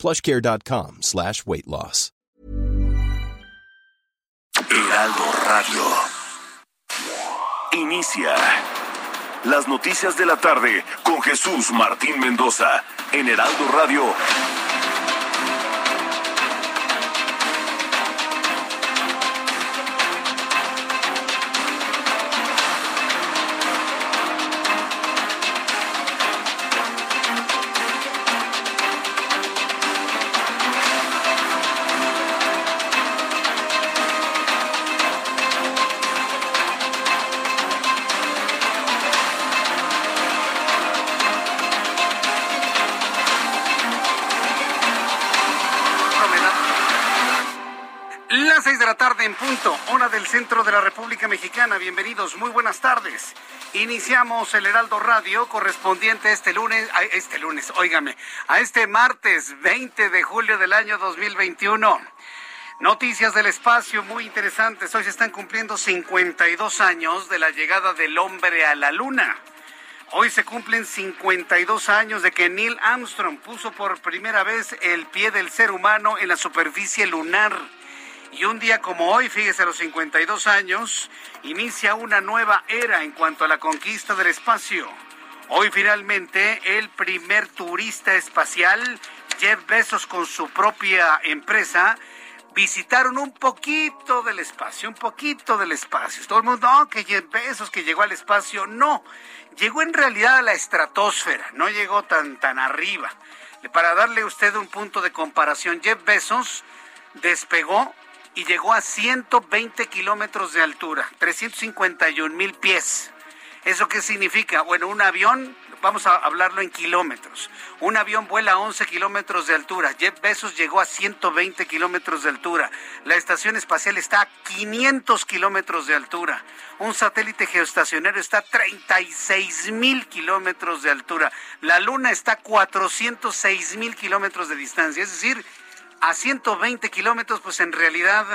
plushcare.com slash weight loss. Heraldo Radio. Inicia las noticias de la tarde con Jesús Martín Mendoza en Heraldo Radio. Punto, hora del centro de la República Mexicana. Bienvenidos, muy buenas tardes. Iniciamos el Heraldo Radio correspondiente este lunes, a este lunes, óigame, a este martes 20 de julio del año 2021. Noticias del espacio muy interesantes. Hoy se están cumpliendo 52 años de la llegada del hombre a la luna. Hoy se cumplen 52 años de que Neil Armstrong puso por primera vez el pie del ser humano en la superficie lunar. Y un día como hoy, fíjese, a los 52 años, inicia una nueva era en cuanto a la conquista del espacio. Hoy finalmente el primer turista espacial, Jeff Bezos con su propia empresa, visitaron un poquito del espacio, un poquito del espacio. Todo el mundo, no, que Jeff Bezos que llegó al espacio, no, llegó en realidad a la estratosfera, no llegó tan, tan arriba. Para darle a usted un punto de comparación, Jeff Bezos despegó y llegó a 120 kilómetros de altura, 351 mil pies. ¿Eso qué significa? Bueno, un avión, vamos a hablarlo en kilómetros. Un avión vuela a 11 kilómetros de altura. Jeff Bezos llegó a 120 kilómetros de altura. La estación espacial está a 500 kilómetros de altura. Un satélite geoestacionario está a 36 mil kilómetros de altura. La luna está a 406 mil kilómetros de distancia. Es decir, a 120 kilómetros, pues en realidad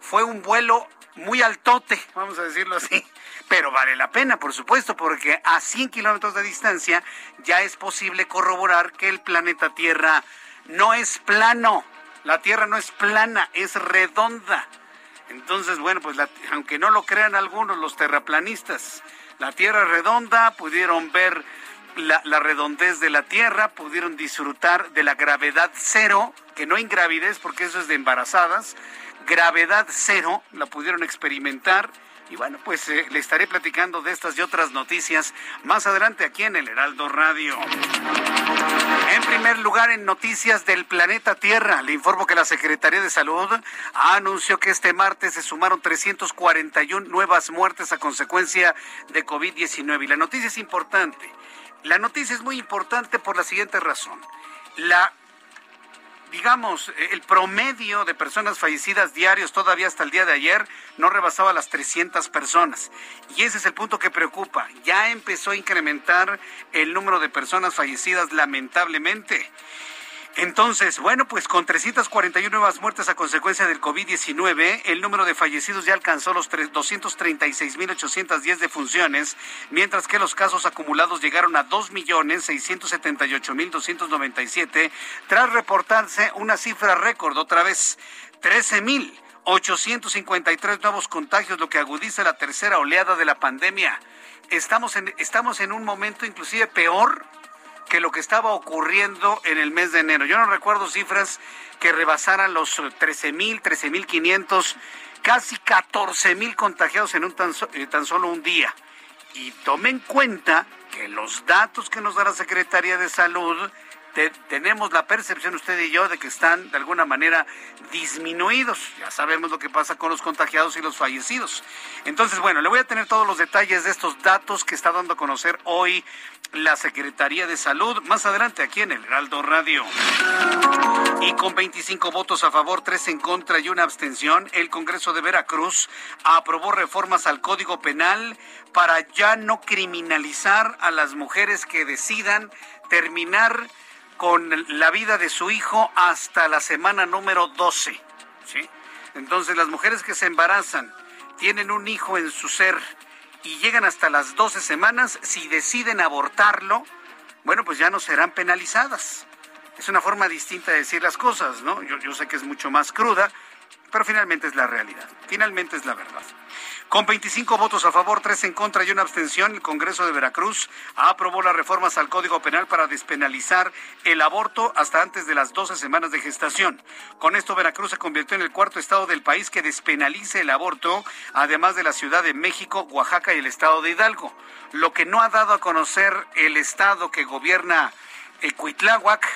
fue un vuelo muy altote, vamos a decirlo así. Pero vale la pena, por supuesto, porque a 100 kilómetros de distancia ya es posible corroborar que el planeta Tierra no es plano. La Tierra no es plana, es redonda. Entonces, bueno, pues aunque no lo crean algunos, los terraplanistas, la Tierra redonda, pudieron ver la, redondez de la Tierra, pudieron disfrutar de la gravedad cero, que no ingravidez, porque eso es de embarazadas, gravedad cero, la pudieron experimentar. Y bueno, pues eh, le estaré platicando de estas y otras noticias más adelante aquí en el Heraldo Radio. En primer lugar, en noticias del planeta Tierra, le informo que la Secretaría de Salud anunció que este martes se sumaron 341 nuevas muertes a consecuencia de COVID-19. Y la noticia es importante. La noticia es muy importante por la siguiente razón. La digamos, el promedio de personas fallecidas diarios todavía hasta el día de ayer no rebasaba las 300 personas. Y ese es el punto que preocupa. Ya empezó a incrementar el número de personas fallecidas lamentablemente. Entonces, bueno, pues con 341 nuevas muertes a consecuencia del COVID-19, el número de fallecidos ya alcanzó los 236.810 defunciones, mientras que los casos acumulados llegaron a 2.678.297, tras reportarse una cifra récord otra vez, 13.853 nuevos contagios, lo que agudiza la tercera oleada de la pandemia. Estamos en, estamos en un momento inclusive peor que lo que estaba ocurriendo en el mes de enero. Yo no recuerdo cifras que rebasaran los 13 mil, 13 mil 500, casi 14 mil contagiados en un tan, eh, tan solo un día. Y tomen en cuenta que los datos que nos da la Secretaría de Salud tenemos la percepción usted y yo de que están de alguna manera disminuidos. Ya sabemos lo que pasa con los contagiados y los fallecidos. Entonces, bueno, le voy a tener todos los detalles de estos datos que está dando a conocer hoy la Secretaría de Salud más adelante aquí en el Heraldo Radio. Y con 25 votos a favor, 3 en contra y una abstención, el Congreso de Veracruz aprobó reformas al Código Penal para ya no criminalizar a las mujeres que decidan terminar con la vida de su hijo hasta la semana número 12. ¿sí? Entonces las mujeres que se embarazan, tienen un hijo en su ser y llegan hasta las 12 semanas, si deciden abortarlo, bueno, pues ya no serán penalizadas. Es una forma distinta de decir las cosas, ¿no? Yo, yo sé que es mucho más cruda, pero finalmente es la realidad, finalmente es la verdad. Con 25 votos a favor, 3 en contra y una abstención, el Congreso de Veracruz aprobó las reformas al Código Penal para despenalizar el aborto hasta antes de las 12 semanas de gestación. Con esto, Veracruz se convirtió en el cuarto estado del país que despenalice el aborto, además de la Ciudad de México, Oaxaca y el estado de Hidalgo. Lo que no ha dado a conocer el estado que gobierna Ecuitláhuac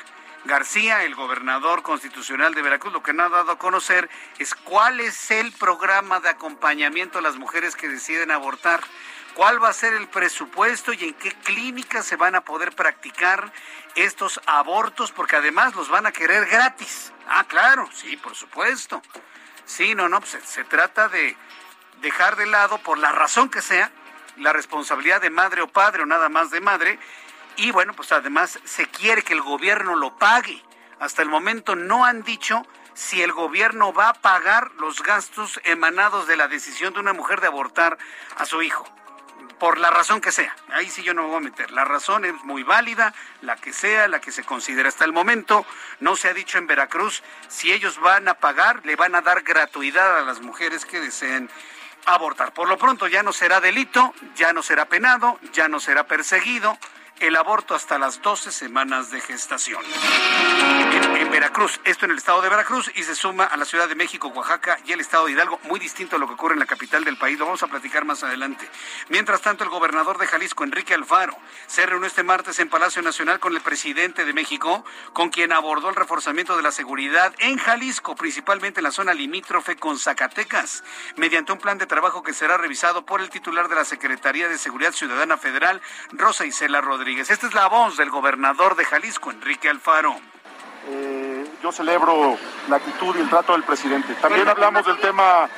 García, el gobernador constitucional de Veracruz, lo que no ha dado a conocer es cuál es el programa de acompañamiento a las mujeres que deciden abortar, cuál va a ser el presupuesto y en qué clínicas se van a poder practicar estos abortos, porque además los van a querer gratis. Ah, claro, sí, por supuesto. Sí, no, no, pues se, trata de dejar de lado, por la razón que sea, la responsabilidad de madre o padre o nada más de madre y bueno, pues además se quiere que el gobierno lo pague. Hasta el momento no han dicho si el gobierno va a pagar los gastos emanados de la decisión de una mujer de abortar a su hijo. Por la razón que sea. Ahí sí yo no me voy a meter. La razón es muy válida, la que sea, la que se considera hasta el momento. No se ha dicho en Veracruz si ellos van a pagar, le van a dar gratuidad a las mujeres que deseen abortar. Por lo pronto ya no será delito, ya no será penado, ya no será perseguido el aborto hasta las 12 semanas de gestación. En, Veracruz, esto en el estado de Veracruz y se suma a la Ciudad de México, Oaxaca y el estado de Hidalgo, muy distinto a lo que ocurre en la capital del país. Lo vamos a platicar más adelante. Mientras tanto, el gobernador de Jalisco, Enrique Alfaro, se reunió este martes en Palacio Nacional con el presidente de México, con quien abordó el reforzamiento de la seguridad en Jalisco, principalmente en la zona limítrofe con Zacatecas, mediante un plan de trabajo que será revisado por el titular de la Secretaría de Seguridad Ciudadana Federal, Rosa Isela Rodríguez. Esta es la voz del gobernador de Jalisco, Enrique Alfaro. Eh, yo celebro la actitud y el trato del presidente. También hablamos del tema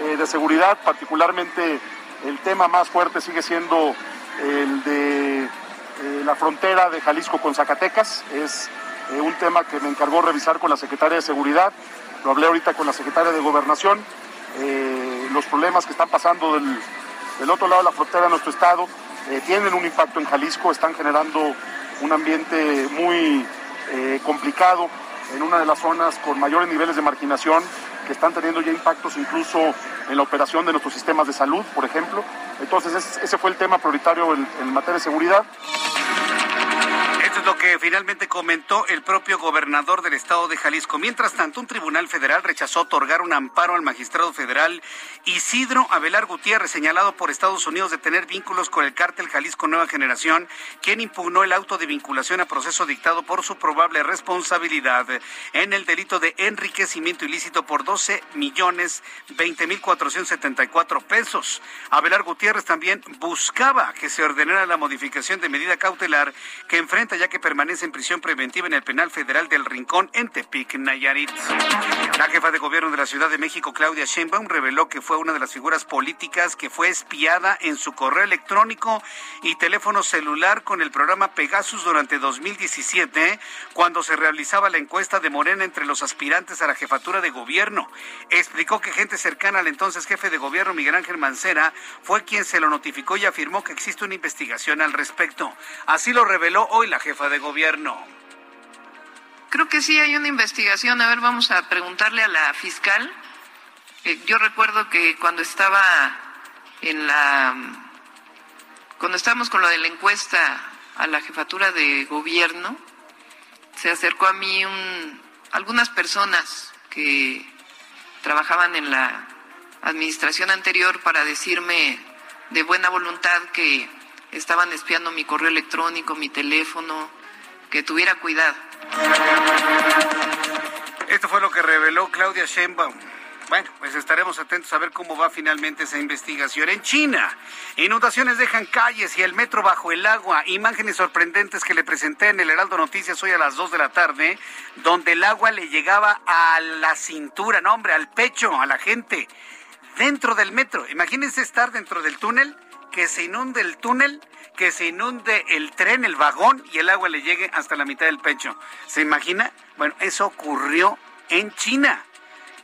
eh, de seguridad, particularmente el tema más fuerte sigue siendo el de eh, la frontera de Jalisco con Zacatecas. Es un tema que me encargó revisar con la secretaria de Seguridad. Lo hablé ahorita con la secretaria de Gobernación. los problemas que están pasando del, del otro lado de la frontera de nuestro estado eh, tienen un impacto en Jalisco, están generando un ambiente muy eh, complicado en una de las zonas con mayores niveles de marginación que están teniendo ya impactos incluso en la operación de nuestros sistemas de salud, por ejemplo. Entonces ese fue el tema prioritario en, materia de seguridad lo que finalmente comentó el propio gobernador del estado de Jalisco. Mientras tanto, un tribunal federal rechazó otorgar un amparo al magistrado federal Isidro Abelar Gutiérrez, señalado por Estados Unidos de tener vínculos con el cártel Jalisco Nueva Generación, quien impugnó el auto de vinculación a proceso dictado por su probable responsabilidad en el delito de enriquecimiento ilícito por 12 millones 20 mil 474 pesos. Abelar Gutiérrez también buscaba que se ordenara la modificación de medida cautelar que enfrenta ya que permanece en prisión preventiva en el penal federal del Rincón en Tepic, Nayarit. La jefa de gobierno de la Ciudad de México, Claudia Sheinbaum, reveló que fue una de las figuras políticas que fue espiada en su correo electrónico y teléfono celular con el programa Pegasus durante 2017, cuando se realizaba la encuesta de Morena entre los aspirantes a la jefatura de gobierno. Explicó que gente cercana al entonces jefe de gobierno, Miguel Ángel Mancera, fue quien se lo notificó y afirmó que existe una investigación al respecto. Así lo reveló hoy la jefa de gobierno. Creo que sí hay una investigación. A ver, vamos a preguntarle a la fiscal. Eh, yo recuerdo que cuando estaba en la. Cuando estábamos con lo de la encuesta a la jefatura de gobierno, se acercó a mí un, algunas personas que trabajaban en la administración anterior para decirme de buena voluntad que estaban espiando mi correo electrónico, mi teléfono, que tuviera cuidado. Esto fue lo que reveló Claudia Sheinbaum. Bueno, pues estaremos atentos a ver cómo va finalmente esa investigación. En China, inundaciones dejan calles y el metro bajo el agua. Imágenes sorprendentes que le presenté en el Heraldo Noticias hoy a las 2 de la tarde, donde el agua le llegaba a la cintura, no hombre, al pecho, a la gente, dentro del metro. Imagínense estar dentro del túnel, que se inunde el túnel, que se inunde el tren, el vagón y el agua le llegue hasta la mitad del pecho. ¿Se imagina? Bueno, eso ocurrió en China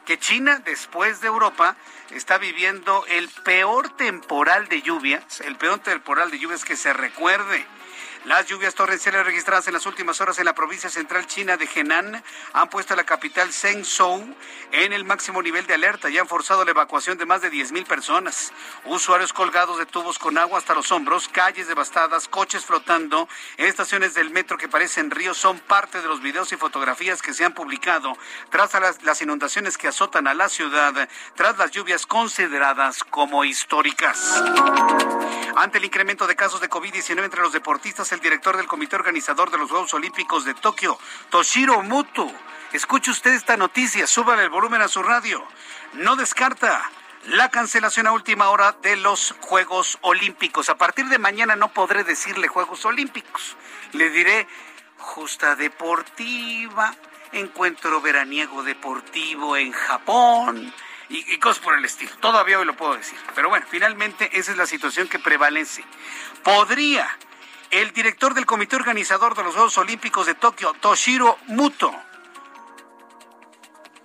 que China, después de Europa, está viviendo el peor temporal de lluvias, el peor temporal de lluvias que se recuerde. Las lluvias torrenciales registradas en las últimas horas en la provincia central china de Henan han puesto a la capital Zhengzhou en el máximo nivel de alerta y han forzado la evacuación de más de 10.000 personas. Usuarios colgados de tubos con agua hasta los hombros, calles devastadas, coches flotando, estaciones del metro que parecen ríos son parte de los videos y fotografías que se han publicado tras las, las inundaciones que azotan a la ciudad, tras las lluvias consideradas como históricas. Ante el incremento de casos de COVID-19 entre los deportistas, el director del comité organizador de los Juegos Olímpicos de Tokio, Toshiro Mutu. Escuche usted esta noticia, súbale el volumen a su radio. No descarta la cancelación a última hora de los Juegos Olímpicos. A partir de mañana no podré decirle Juegos Olímpicos. Le diré justa deportiva, encuentro veraniego deportivo en Japón y, cosas por el estilo. Todavía hoy lo puedo decir. Pero bueno, finalmente esa es la situación que prevalece. Podría el director del comité organizador de los Juegos Olímpicos de Tokio, Toshiro Muto,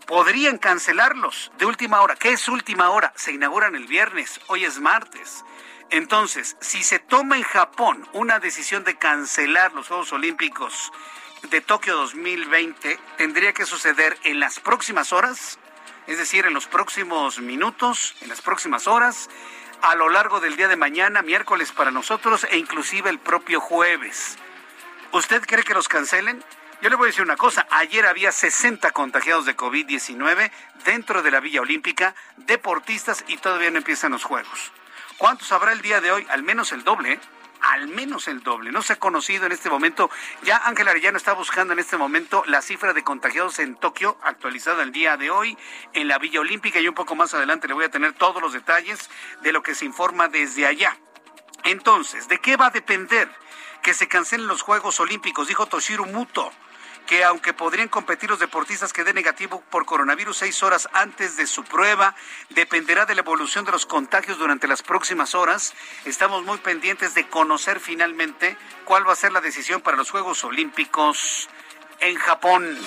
podrían cancelarlos de última hora. ¿Qué es última hora? Se inauguran el viernes, hoy es martes. Entonces, si se toma en Japón una decisión de cancelar los Juegos Olímpicos de Tokio 2020, tendría que suceder en las próximas horas, es decir, en los próximos minutos, en las próximas horas, a lo largo del día de mañana, miércoles para nosotros e inclusive el propio jueves. ¿Usted cree que los cancelen? Yo le voy a decir una cosa, ayer había 60 contagiados de COVID-19 dentro de la Villa Olímpica, deportistas y todavía no empiezan los Juegos. ¿Cuántos habrá el día de hoy? Al menos el doble. ¿eh? Al menos el doble. No se ha conocido en este momento. Ya Ángel Arellano está buscando en este momento la cifra de contagiados en Tokio, actualizada el día de hoy en la Villa Olímpica y un poco más adelante le voy a tener todos los detalles de lo que se informa desde allá. Entonces, ¿de qué va a depender que se cancelen los Juegos Olímpicos? Dijo Toshiro Muto que aunque podrían competir los deportistas que den negativo por coronavirus seis horas antes de su prueba, dependerá de la evolución de los contagios durante las próximas horas. Estamos muy pendientes de conocer finalmente cuál va a ser la decisión para los Juegos Olímpicos en Japón.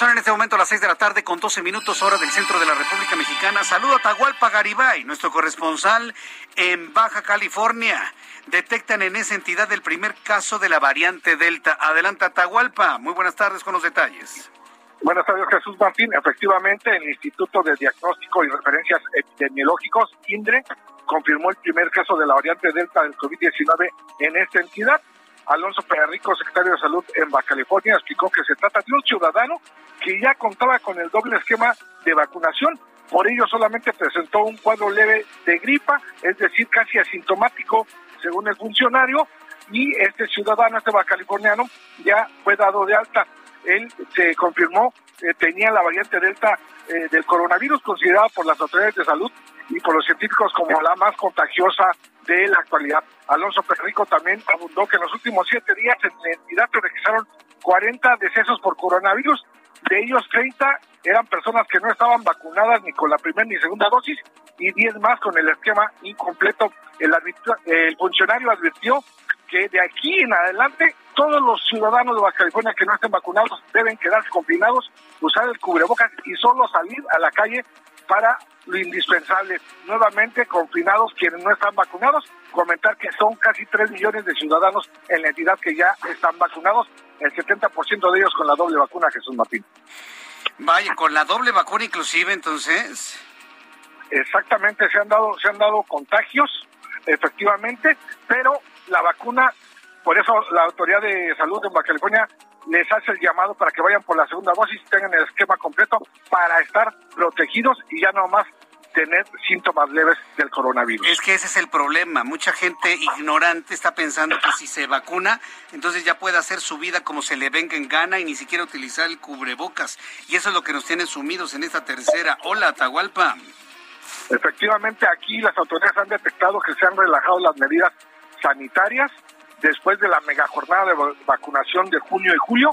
Son en este momento las seis de la tarde con 12 minutos hora del centro de la República Mexicana. Saludo a Tahualpa Garibay, nuestro corresponsal en Baja California detectan en esa entidad el primer caso de la variante Delta. Adelanta Atahualpa, muy buenas tardes con los detalles. Buenas tardes, Jesús Martín. Efectivamente, el Instituto de Diagnóstico y Referencias Epidemiológicos, INDRE, confirmó el primer caso de la variante Delta del COVID-19 en esta entidad. Alonso Perrico, secretario de Salud en Baja California, explicó que se trata de un ciudadano que ya contaba con el doble esquema de vacunación. Por ello solamente presentó un cuadro leve de gripa, es decir, casi asintomático, según el funcionario, y este ciudadano, este californiano, ya fue dado de alta. Él se confirmó que tenía la variante Delta eh, del coronavirus, considerada por las autoridades de salud y por los científicos como la más contagiosa de la actualidad. Alonso Perrico también abundó que en los últimos siete días en la entidad se registraron 40 decesos por coronavirus, de ellos 30 eran personas que no estaban vacunadas ni con la primera ni segunda dosis y 10 más con el esquema incompleto. El, el funcionario advirtió que de aquí en adelante todos los ciudadanos de Baja California que no estén vacunados deben quedarse confinados, usar el cubrebocas y solo salir a la calle para lo indispensable. Nuevamente confinados quienes no están vacunados, comentar que son casi 3 millones de ciudadanos en la entidad que ya están vacunados, el 70% de ellos con la doble vacuna, Jesús Martín. Vaya, con la doble vacuna inclusive entonces. Exactamente, se han dado, se han dado contagios, efectivamente, pero la vacuna, por eso la autoridad de salud de Baja California les hace el llamado para que vayan por la segunda dosis, tengan el esquema completo para estar protegidos y ya no más tener síntomas leves del coronavirus. Es que ese es el problema. Mucha gente ignorante está pensando que si se vacuna, entonces ya puede hacer su vida como se le venga en gana y ni siquiera utilizar el cubrebocas. Y eso es lo que nos tiene sumidos en esta tercera ola, Atahualpa. Efectivamente, aquí las autoridades han detectado que se han relajado las medidas sanitarias después de la mega jornada de vacunación de junio y julio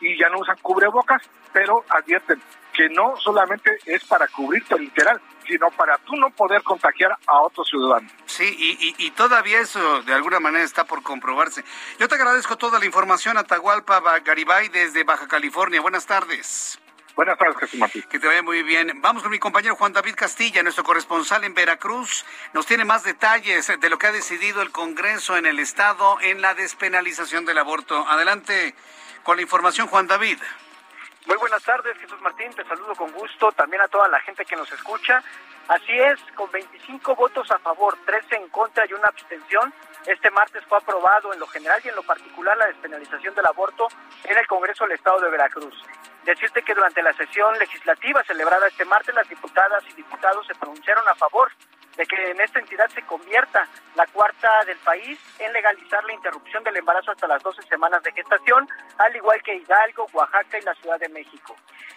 y ya no usan cubrebocas, pero advierten que no solamente es para cubrirte literal, sino para tú no poder contagiar a otros ciudadanos. Sí, y, y, todavía eso de alguna manera está por comprobarse. Yo te agradezco toda la información, Atahualpa Garibay, desde Baja California. Buenas tardes. Buenas tardes, Jesús Martín. Que te vaya muy bien. Vamos con mi compañero Juan David Castilla, nuestro corresponsal en Veracruz. Nos tiene más detalles de lo que ha decidido el Congreso en el Estado en la despenalización del aborto. Adelante con la información, Juan David. Muy buenas tardes, Jesús Martín. Te saludo con gusto. También a toda la gente que nos escucha. Así es, con 25 votos a favor, 13 en contra y una abstención, este martes fue aprobado en lo general y en lo particular la despenalización del aborto en el Congreso del Estado de Veracruz. Decirte que durante la sesión legislativa celebrada este martes, las diputadas y diputados se pronunciaron a favor de que en esta entidad se convierta la cuarta del país en legalizar la interrupción del embarazo hasta las 12 semanas de gestación, al igual que Hidalgo, Oaxaca y la Ciudad de México.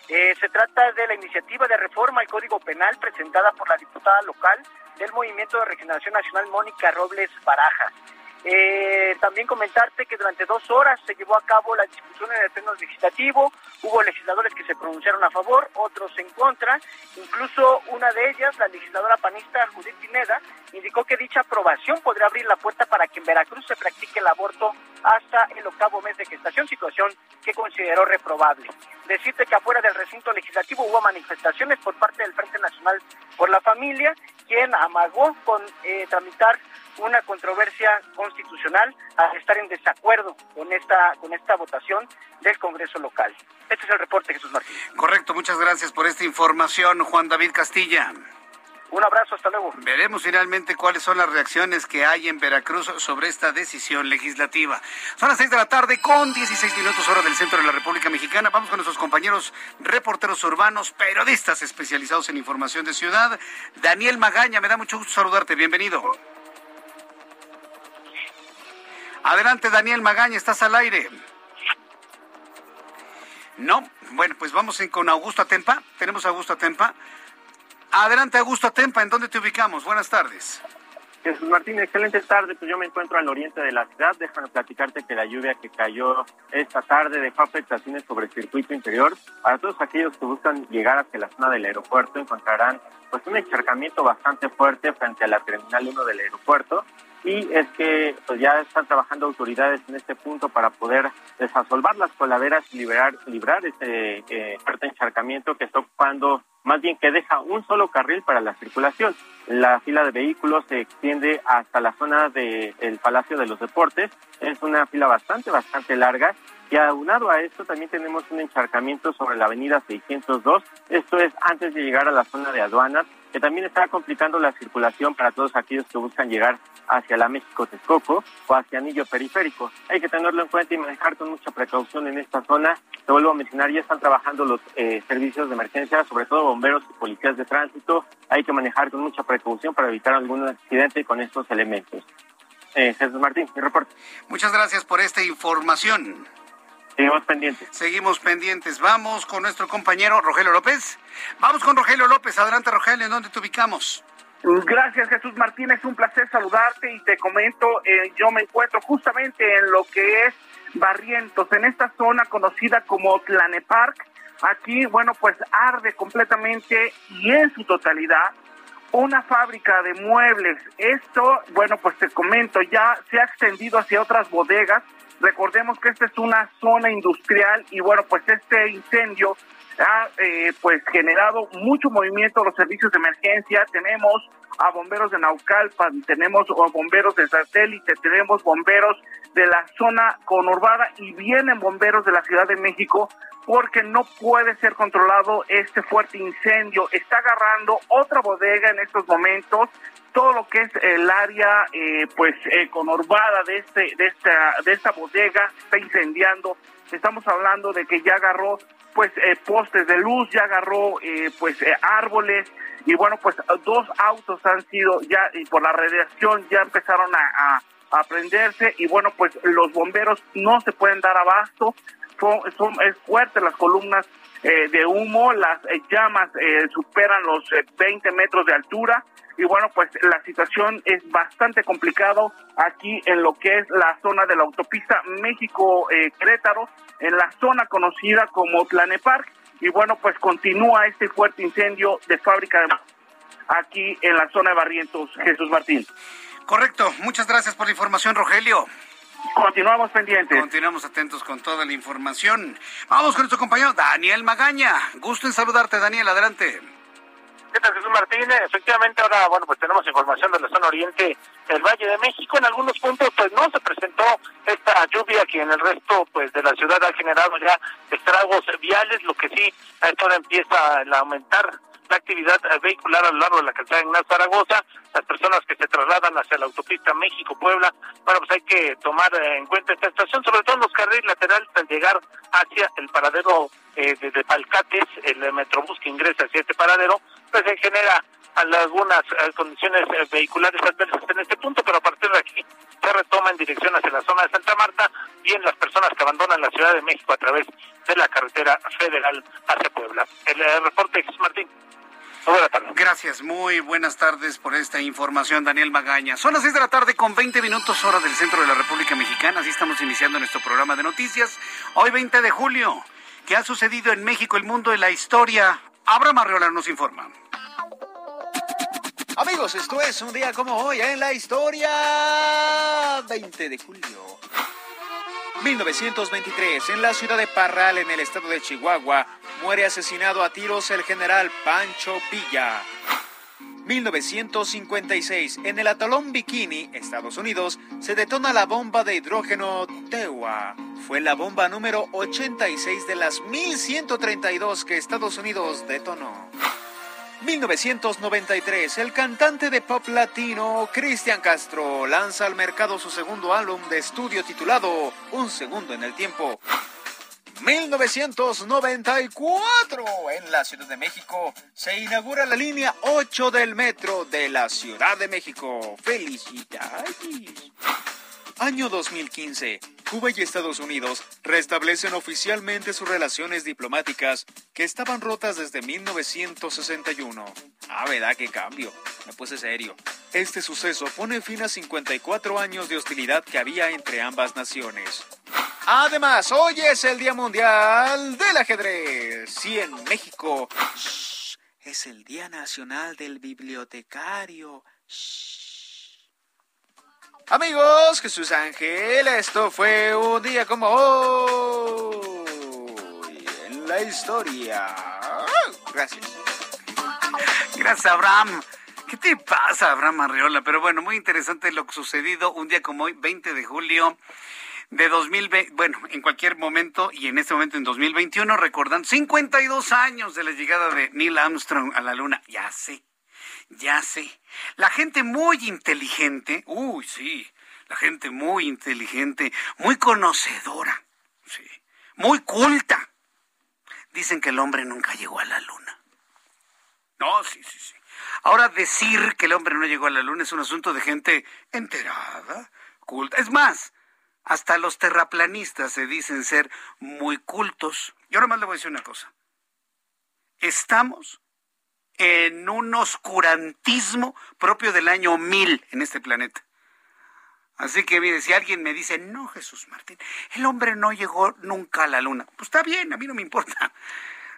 Eh, se trata de la iniciativa de reforma al Código Penal presentada por la diputada local del Movimiento de Regeneración Nacional, Mónica Robles Barajas. Eh, también comentarte que durante dos horas se llevó a cabo la discusión en el pleno legislativo. Hubo legisladores que se pronunciaron a favor, otros en contra. Incluso una de ellas, la legisladora panista Judith Pineda, indicó que dicha aprobación podría abrir la puerta para que en Veracruz se practique el aborto hasta el octavo mes de gestación, situación que consideró reprobable. Decirte que afuera del recinto legislativo hubo manifestaciones por parte del Frente Nacional por la Familia, quien amagó con eh, tramitar una controversia constitucional al estar en desacuerdo con esta con esta votación del Congreso local. Este es el reporte, Jesús Martín. Correcto, muchas gracias por esta información, Juan David Castilla. Un abrazo, hasta luego. Veremos finalmente cuáles son las reacciones que hay en Veracruz sobre esta decisión legislativa. Son las seis de la tarde con 16 minutos hora del centro de la República Mexicana. Vamos con nuestros compañeros reporteros urbanos, periodistas especializados en información de ciudad. Daniel Magaña, me da mucho gusto saludarte. Bienvenido. Adelante, Daniel Magaña, estás al aire. No, bueno, pues vamos con Augusto Atempa. Tenemos a Augusto Atempa. Adelante, Augusto Atempa, ¿en dónde te ubicamos? Buenas tardes. Jesús Martín, excelente tarde. Pues yo me encuentro al oriente de la ciudad. Déjame platicarte que la lluvia que cayó esta tarde dejó afectaciones sobre el circuito interior. Para todos aquellos que buscan llegar hacia la zona del aeropuerto, encontrarán pues un encharcamiento bastante fuerte frente a la terminal 1 del aeropuerto y es que pues ya están trabajando autoridades en este punto para poder desasolvar las coladeras y liberar, librar este eh, fuerte encharcamiento que está ocupando, más bien que deja un solo carril para la circulación. La fila de vehículos se extiende hasta la zona del Palacio de los Deportes, es una fila bastante, bastante larga. Y aunado a esto también tenemos un encharcamiento sobre la avenida 602, esto es antes de llegar a la zona de aduanas, que también está complicando la circulación para todos aquellos que buscan llegar hacia la México-Texcoco o hacia Anillo Periférico. Hay que tenerlo en cuenta y manejar con mucha precaución en esta zona. Te vuelvo a mencionar, ya están trabajando los eh, servicios de emergencia, sobre todo bomberos y policías de tránsito. Hay que manejar con mucha precaución para evitar algún accidente con estos elementos. Eh, Jesús Martín, mi reporte. Muchas gracias por esta información. Seguimos pendientes. Seguimos pendientes. Vamos con nuestro compañero Rogelio López. Vamos con Rogelio López. Adelante, Rogelio, ¿en dónde te ubicamos? Gracias, Jesús Martín. Es un placer saludarte y te comento, eh, yo me encuentro justamente en lo que es Barrientos, en esta zona conocida como Tlanepark. Aquí, bueno, pues arde completamente y en su totalidad una fábrica de muebles. Esto, bueno, pues te comento, ya se ha extendido hacia otras bodegas Recordemos que esta es una zona industrial y bueno, pues este incendio ha eh, pues generado mucho movimiento los servicios de emergencia. Tenemos a bomberos de Naucalpan, tenemos bomberos de satélite, tenemos bomberos de la zona conurbada y vienen bomberos de la Ciudad de México porque no puede ser controlado este fuerte incendio. Está agarrando otra bodega en estos momentos todo lo que es el área eh, pues eh, conurbada de este de esta de esta bodega está incendiando estamos hablando de que ya agarró pues eh, postes de luz ya agarró eh, pues árboles y bueno, pues dos autos han sido ya, y por la radiación ya empezaron a, a, prenderse y bueno, pues los bomberos no se pueden dar abasto, es fuerte las columnas eh, de humo, las eh, llamas eh, superan los 20 metros de altura y bueno, pues la situación es bastante complicado aquí en lo que es la zona de la autopista México-Querétaro, en la zona conocida como Tlanepark y bueno, pues continúa este fuerte incendio de fábrica de aquí en la zona de Barrientos, Jesús Martín. Correcto, muchas gracias por la información, Rogelio. Continuamos pendientes. Continuamos atentos con toda la información. Vamos con nuestro compañero Daniel Magaña. Gusto en saludarte, Daniel, adelante. ¿Qué tal, Jesús Martín? Efectivamente, ahora, bueno, pues tenemos información de la zona oriente del Valle de México. En algunos puntos, pues no se presentó esta lluvia que en el resto, pues de la ciudad ha generado ya estragos viales, lo que sí, a esto hora empieza a aumentar la actividad vehicular a lo largo de la calzada Ignacio Zaragoza. Las personas que se trasladan hacia la autopista México-Puebla, bueno, pues hay que tomar en cuenta esta situación, sobre todo en los carriles laterales al llegar hacia el paradero eh, de, Palcates, el Metrobús que ingresa hacia este paradero, pues se genera algunas eh, condiciones eh, vehiculares adversas en este punto, pero a partir de aquí se retoma en dirección hacia la zona de Santa Marta, bien las personas que abandonan la Ciudad de México a través de la carretera federal hacia Puebla. El, reporte Jesús Martín. Buenas tardes. Gracias, muy buenas tardes por esta información, Daniel Magaña. Son las 6 de la tarde con 20 minutos hora del centro de la República Mexicana. Así estamos iniciando nuestro programa de noticias. Hoy 20 de julio. ¿Qué ha sucedido en México, el mundo y la historia? Abraham Arreola nos informa. Amigos, esto es un día como hoy en la historia. 20 de julio. 1923, en la ciudad de Parral, en el estado de Chihuahua, muere asesinado a tiros el general Pancho Villa. 1956, en el atolón Bikini, Estados Unidos, se detona la bomba de hidrógeno Tewa. Fue la bomba número 86 de las 1132 que Estados Unidos detonó. 1993, el cantante de pop latino Cristian Castro lanza al mercado su segundo álbum de estudio titulado Un segundo en el tiempo. 1994, en la Ciudad de México, se inaugura la línea 8 del metro de la Ciudad de México. ¡Felicidades! Año 2015. Cuba y Estados Unidos restablecen oficialmente sus relaciones diplomáticas que estaban rotas desde 1961. Ah, ¿verdad? ¡Qué cambio! Me puse serio. Este suceso pone fin a 54 años de hostilidad que había entre ambas naciones. Además, hoy es el Día Mundial del Ajedrez. Y en México es el Día Nacional del Bibliotecario. Amigos, Jesús Ángel, esto fue un día como hoy en la historia. Gracias. Gracias, Abraham. ¿Qué te pasa, Abraham Arreola? Pero bueno, muy interesante lo sucedido un día como hoy, 20 de julio de 2020, bueno, en cualquier momento y en este momento en 2021, recordando 52 años de la llegada de Neil Armstrong a la Luna. Ya sé, ya sé. La gente muy inteligente, uy, sí, la gente muy inteligente, muy conocedora, sí, muy culta, dicen que el hombre nunca llegó a la Luna. No, sí, sí, sí. Ahora decir que el hombre no llegó a la Luna es un asunto de gente enterada, culta. Es más, hasta los terraplanistas se dicen ser muy cultos. Y ahora más le voy a decir una cosa. Estamos en un oscurantismo propio del año 1000 en este planeta. Así que mire, si alguien me dice, no, Jesús Martín, el hombre no llegó nunca a la luna, pues está bien, a mí no me importa.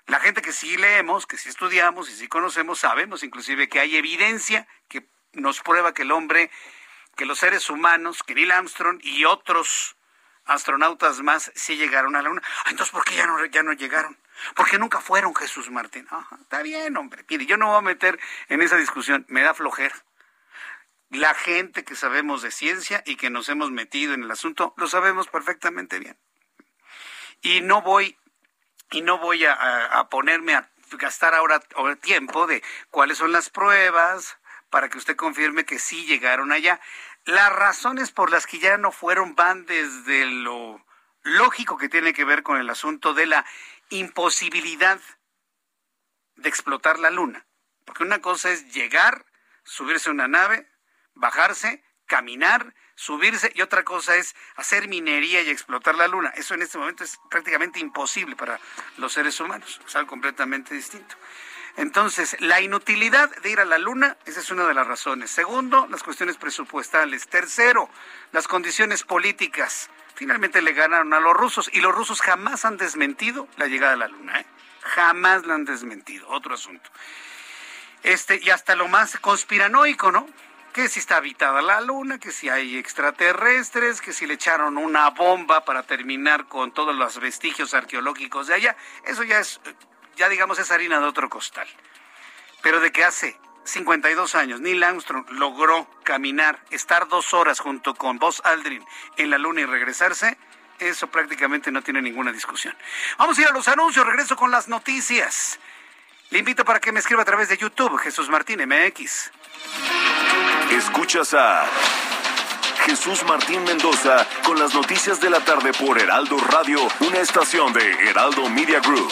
La gente que sí leemos, que sí estudiamos y sí conocemos, sabemos inclusive que hay evidencia que nos prueba que el hombre que los seres humanos, que Neil Armstrong y otros astronautas más sí llegaron a la Luna. entonces, ¿por qué ya no, ya no llegaron? Porque nunca fueron Jesús Martín. está bien, hombre. Mire, yo no voy a meter en esa discusión. Me da flojera. La gente que sabemos de ciencia y que nos hemos metido en el asunto, lo sabemos perfectamente bien. Y no voy, y no voy a, ponerme a gastar ahora tiempo de cuáles son las pruebas, para que usted confirme que sí llegaron allá. Las razones por las que ya no fueron van desde lo lógico que tiene que ver con el asunto de la imposibilidad de explotar la luna. Porque una cosa es llegar, subirse a una nave, bajarse, caminar, subirse y otra cosa es hacer minería y explotar la luna. Eso en este momento es prácticamente imposible para los seres humanos, es algo completamente distinto. Entonces, la inutilidad de ir a la luna, esa es una de las razones. Segundo, las cuestiones presupuestales. Tercero, las condiciones políticas. Finalmente le ganaron a los rusos y los rusos jamás han desmentido la llegada a la luna. ¿eh? Jamás la han desmentido. Otro asunto. Este, y hasta lo más conspiranoico, ¿no? que si está habitada la luna, que si hay extraterrestres, que si le echaron una bomba para terminar con todos los vestigios arqueológicos de allá. Eso ya es, ya digamos, es harina de otro costal. Pero de que hace 52 años Neil Armstrong logró caminar, estar dos horas junto con Buzz Aldrin en la luna y regresarse, eso prácticamente no tiene ninguna discusión. Vamos a ir a los anuncios, regreso con las noticias. Le invito para que me escriba a través de YouTube, Jesús Martín MX. Escuchas a Jesús Martín Mendoza con las noticias de la tarde por Heraldo Radio, una estación de Heraldo Media Group.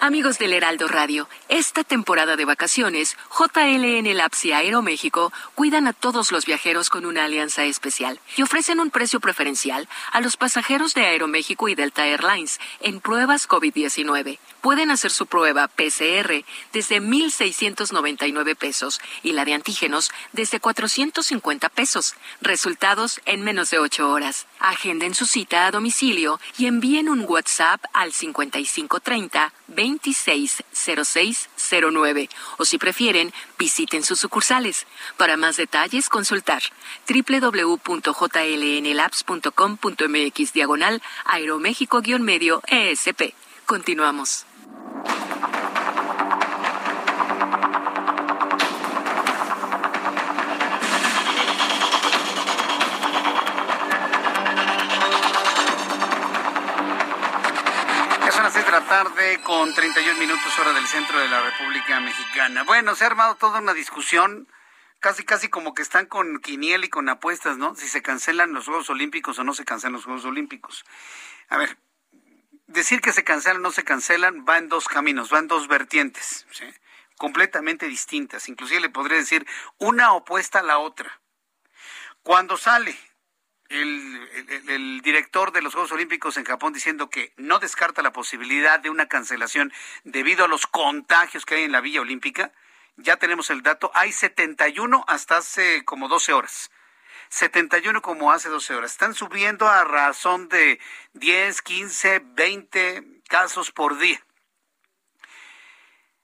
Amigos del Heraldo Radio, esta temporada de vacaciones, JLN Labs y Aeroméxico cuidan a todos los viajeros con una alianza especial y ofrecen un precio preferencial a los pasajeros de Aeroméxico y Delta Airlines en pruebas COVID-19. Pueden hacer su prueba PCR desde 1.699 pesos y la de antígenos desde 450 pesos. Resultados en menos de 8 horas. Agenden su cita a domicilio y envíen un WhatsApp al 5530 260609 o si prefieren, visiten sus sucursales. Para más detalles, consultar www.jlnlabs.com.mx diagonal aeroméxico-medio ESP. Continuamos. Tarde con 31 minutos hora del centro de la República Mexicana. Bueno, se ha armado toda una discusión, casi casi como que están con quiniel y con apuestas, ¿no? Si se cancelan los Juegos Olímpicos o no se cancelan los Juegos Olímpicos. A ver, decir que se cancelan o no se cancelan va en dos caminos, va en dos vertientes, ¿sí? completamente distintas. Inclusive le podría decir una opuesta a la otra. Cuando sale el, director de los Juegos Olímpicos en Japón diciendo que no descarta la posibilidad de una cancelación debido a los contagios que hay en la Villa Olímpica. Ya tenemos el dato, hay 71 hasta hace como 12 horas. 71 como hace 12 horas. Están subiendo a razón de 10, 15, 20 casos por día.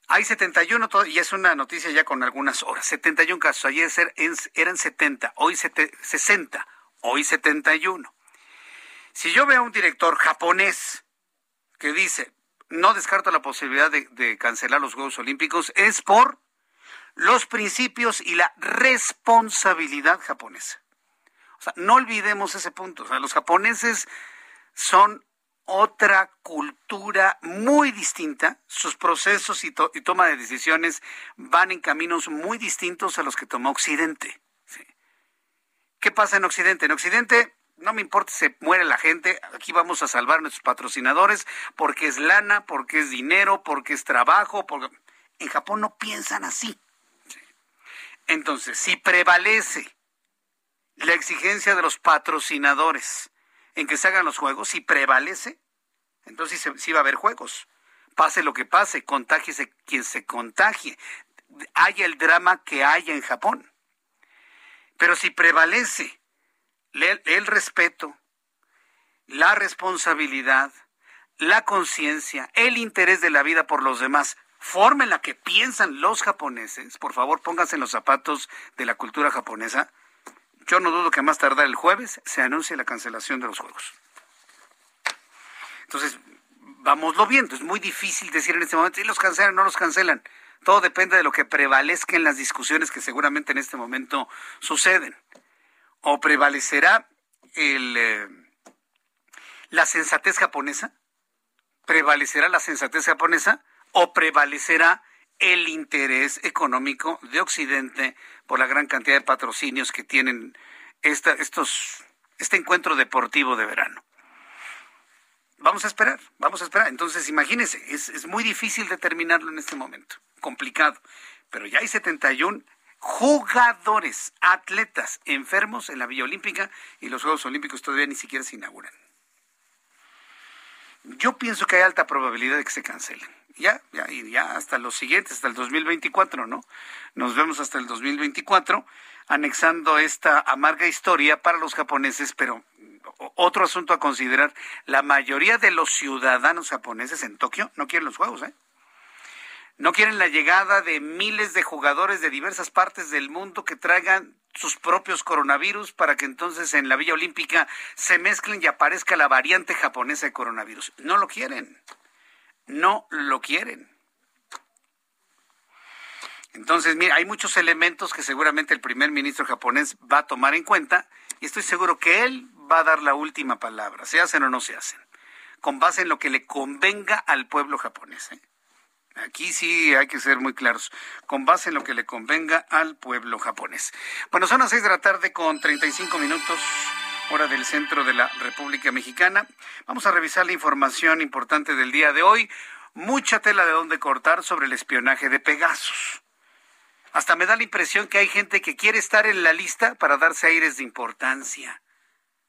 Hay 71, y es una noticia ya con algunas horas. 71 casos. Ayer eran 70, hoy 60 hoy 71. Si yo veo a un director japonés que dice, no descarto la posibilidad de, cancelar los Juegos Olímpicos, es por los principios y la responsabilidad japonesa. Sea, no olvidemos ese punto. O sea, los japoneses son otra cultura muy distinta. Sus procesos y, toma de decisiones van en caminos muy distintos a los que toma Occidente. ¿Qué pasa en Occidente? En Occidente no me importa si se muere la gente, aquí vamos a salvar a nuestros patrocinadores porque es lana, porque es dinero, porque es trabajo, porque... En Japón no piensan así. Entonces, si prevalece la exigencia de los patrocinadores en que se hagan los juegos, si prevalece, entonces sí, va a haber juegos. Pase lo que pase, contágiese quien se contagie, haya el drama que haya en Japón. Pero si prevalece el respeto, la responsabilidad, la conciencia, el interés de la vida por los demás, forma en la que piensan los japoneses, por favor pónganse en los zapatos de la cultura japonesa, yo no dudo que más tardar el jueves se anuncie la cancelación de los juegos. Entonces, vámoslo viendo, es muy difícil decir en este momento si los cancelan o no los cancelan. Todo depende de lo que prevalezca en las discusiones que seguramente en este momento suceden. ¿O prevalecerá el, eh, la sensatez japonesa? ¿Prevalecerá la sensatez japonesa? ¿O prevalecerá el interés económico de Occidente por la gran cantidad de patrocinios que tienen esta, estos, este encuentro deportivo de verano? Vamos a esperar, vamos a esperar. Entonces, imagínense, es, es muy difícil determinarlo en este momento, complicado. Pero ya hay 71 jugadores, atletas enfermos en la Villa Olímpica y los Juegos Olímpicos todavía ni siquiera se inauguran. Yo pienso que hay alta probabilidad de que se cancelen. Ya, ya, ya hasta los siguientes, hasta el 2024, ¿no? Nos vemos hasta el 2024, anexando esta amarga historia para los japoneses, pero otro asunto a considerar, la mayoría de los ciudadanos japoneses en Tokio no quieren los juegos, ¿eh? No quieren la llegada de miles de jugadores de diversas partes del mundo que traigan sus propios coronavirus para que entonces en la Villa Olímpica se mezclen y aparezca la variante japonesa de coronavirus. No lo quieren. No lo quieren. Entonces, mira, hay muchos elementos que seguramente el primer ministro japonés va a tomar en cuenta y estoy seguro que él va a dar la última palabra, se hacen o no se hacen, con base en lo que le convenga al pueblo japonés. ¿eh? Aquí sí hay que ser muy claros, con base en lo que le convenga al pueblo japonés. Bueno, son las seis de la tarde con 35 minutos, hora del centro de la República Mexicana. Vamos a revisar la información importante del día de hoy. Mucha tela de dónde cortar sobre el espionaje de Pegasus. Hasta me da la impresión que hay gente que quiere estar en la lista para darse aires de importancia.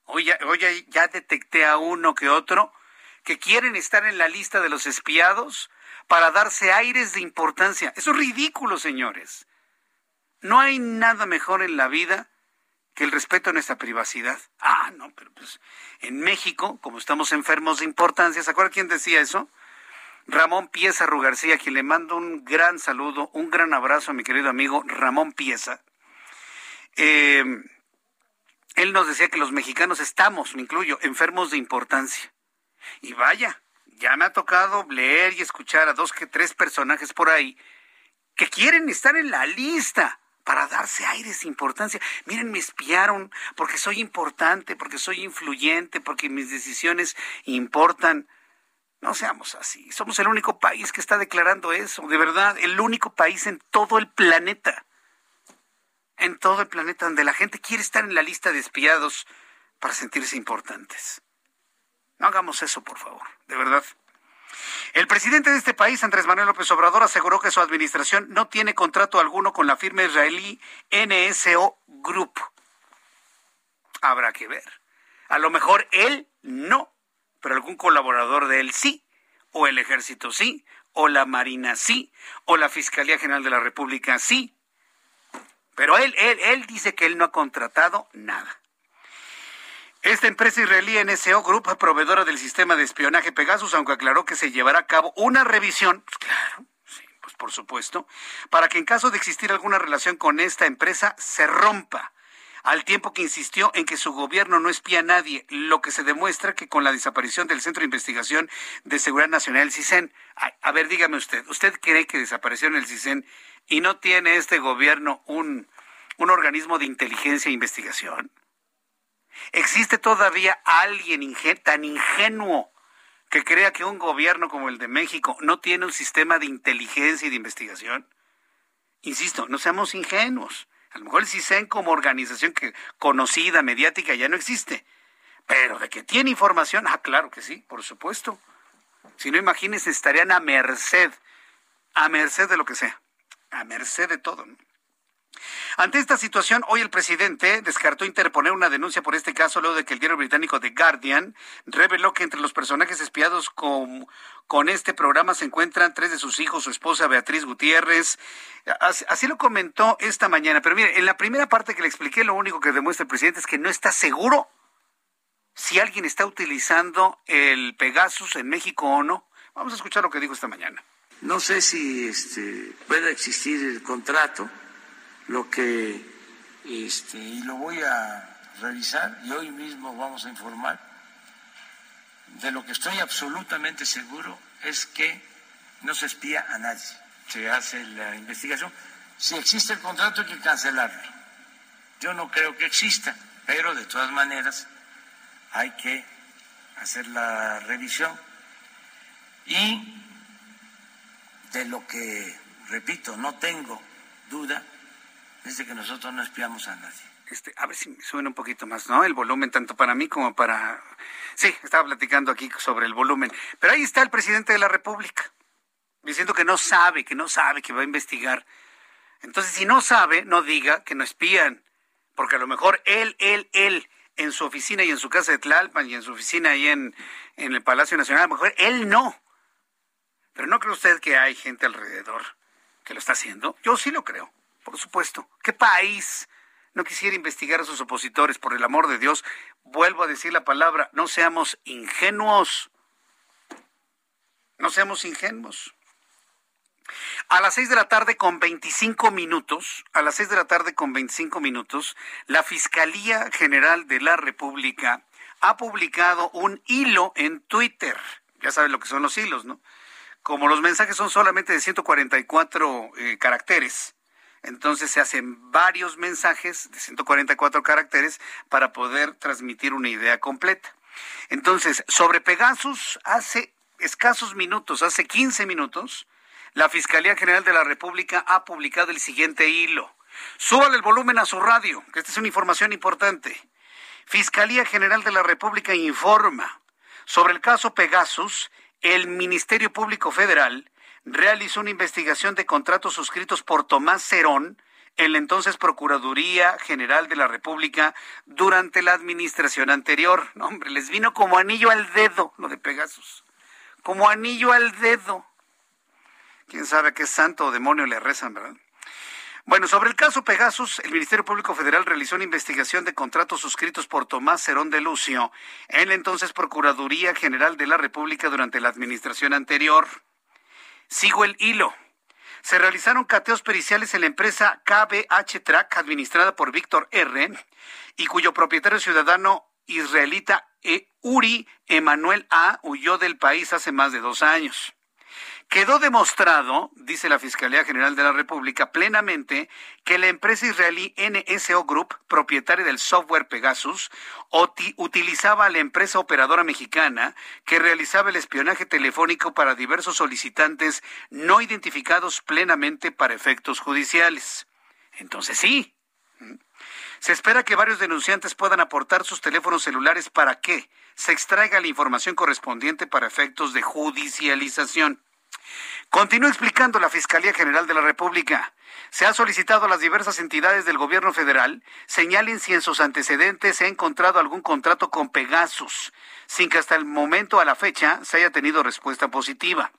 Oye, oye, ya detecté a uno que otro que quieren estar en la lista de los espiados para darse aires de importancia. Eso es ridículo, señores. No hay nada mejor en la vida que el respeto a nuestra privacidad. Ah, no, pero pues en México, como estamos enfermos de importancia, ¿se acuerda quién decía eso? Ramón Pieza Rugarcía, quien le mando un gran saludo, un gran abrazo a mi querido amigo Ramón Pieza. Eh, él nos decía que los mexicanos estamos, me incluyo, enfermos de importancia. Y vaya, ya me ha tocado leer y escuchar a dos que tres personajes por ahí que quieren estar en la lista para darse aires de importancia. Miren, me espiaron porque soy importante, porque soy influyente, porque mis decisiones importan. No seamos así. Somos el único país que está declarando eso. De verdad, el único país en todo el planeta. En todo el planeta donde la gente quiere estar en la lista de espiados para sentirse importantes. No hagamos eso, por favor, de verdad. El presidente de este país, Andrés Manuel López Obrador, aseguró que su administración no tiene contrato alguno con la firma israelí NSO Group. Habrá que ver. A lo mejor él no, pero algún colaborador de él sí, o el ejército sí, o la marina sí, o la Fiscalía General de la República sí. Pero él, él, él dice que él no ha contratado nada. Esta empresa israelí NSO Group, proveedora del sistema de espionaje Pegasus, aunque aclaró que se llevará a cabo una revisión, pues claro, sí, pues por supuesto, para que en caso de existir alguna relación con esta empresa se rompa al tiempo que insistió en que su gobierno no espía a nadie, lo que se demuestra que con la desaparición del Centro de Investigación de Seguridad Nacional, el CISEN, a, a ver, dígame usted, ¿usted cree que desapareció en el CISEN y no tiene este gobierno un, un organismo de inteligencia e investigación? ¿Existe todavía alguien tan ingenuo que crea que un gobierno como el de México no tiene un sistema de inteligencia y de investigación? Insisto, no seamos ingenuos. A lo mejor el CISEN como organización que, conocida, mediática, ya no existe. Pero de que tiene información, ah, claro que sí, por supuesto. Si no, imagínense, estarían a merced, a merced de lo que sea, a merced de todo. ¿no? Ante esta situación, hoy el presidente descartó interponer una denuncia por este caso luego de que el diario británico The Guardian reveló que entre los personajes espiados con, este programa se encuentran tres de sus hijos, su esposa Beatriz Gutiérrez. Así, lo comentó esta mañana. Pero mire, en la primera parte que le expliqué, lo único que demuestra el presidente es que no está seguro si alguien está utilizando el Pegasus en México o no. Vamos a escuchar lo que dijo esta mañana. No sé si este, pueda existir el contrato lo que, este, y lo voy a revisar y hoy mismo vamos a informar, de lo que estoy absolutamente seguro es que no se espía a nadie, se hace la investigación. Si existe el contrato hay que cancelarlo. Yo no creo que exista, Pero de todas maneras hay que hacer la revisión y de lo que, repito, no tengo duda, es de que nosotros no espiamos a nadie. Este, a ver si suena un poquito más, ¿no? El volumen, tanto para mí como para... Sí, estaba platicando aquí sobre el volumen. Pero ahí está el presidente de la República, diciendo que no sabe, que no sabe, que va a investigar. Entonces, si no sabe, no diga que no espían, porque a lo mejor él, él, él, en su oficina y en su casa de Tlalpan y en su oficina ahí en, en el Palacio Nacional, a lo mejor él no. Pero ¿no cree usted que hay gente alrededor que lo está haciendo? Yo sí lo creo, por supuesto. ¿Qué país no quisiera investigar a sus opositores? Por el amor de Dios, vuelvo a decir la palabra, no seamos ingenuos. No seamos ingenuos. A las seis de la tarde con 25 minutos, a las seis de la tarde con 25 minutos, la Fiscalía General de la República ha publicado un hilo en Twitter. Ya saben lo que son los hilos, ¿no? como los mensajes son solamente de 144 eh, caracteres, entonces se hacen varios mensajes de 144 caracteres para poder transmitir una idea completa. Entonces, sobre Pegasus, hace escasos minutos, hace 15 minutos, la Fiscalía General de la República ha publicado el siguiente hilo. Súbale el volumen a su radio, que esta es una información importante. Fiscalía General de la República informa sobre el caso Pegasus el Ministerio Público Federal realizó una investigación de contratos suscritos por Tomás Cerón en la entonces Procuraduría General de la República durante la administración anterior. hombre, les vino como anillo al dedo lo de Pegasus. Como anillo al dedo. Quién sabe qué santo o demonio le rezan, ¿verdad? Bueno, sobre el caso Pegasus, el Ministerio Público Federal realizó una investigación de contratos suscritos por Tomás Cerón de Lucio en la entonces Procuraduría General de la República durante la administración anterior. Sigo el hilo. Se realizaron cateos periciales en la empresa KBH Track, administrada por Víctor R., y cuyo propietario ciudadano israelita e. Uri Emanuel A. huyó del país hace más de dos años. Quedó demostrado, dice la Fiscalía General de la República, plenamente que la empresa israelí NSO Group, propietaria del software Pegasus, utilizaba a la empresa operadora mexicana que realizaba el espionaje telefónico para diversos solicitantes no identificados plenamente para efectos judiciales. Entonces sí. Se espera que varios denunciantes puedan aportar sus teléfonos celulares para que se extraiga la información correspondiente para efectos de judicialización. Continúa explicando la Fiscalía General de la República. Se ha solicitado a las diversas entidades del gobierno federal señalen si en sus antecedentes se ha encontrado algún contrato con Pegasus, sin que hasta el momento a la fecha se haya tenido respuesta positiva.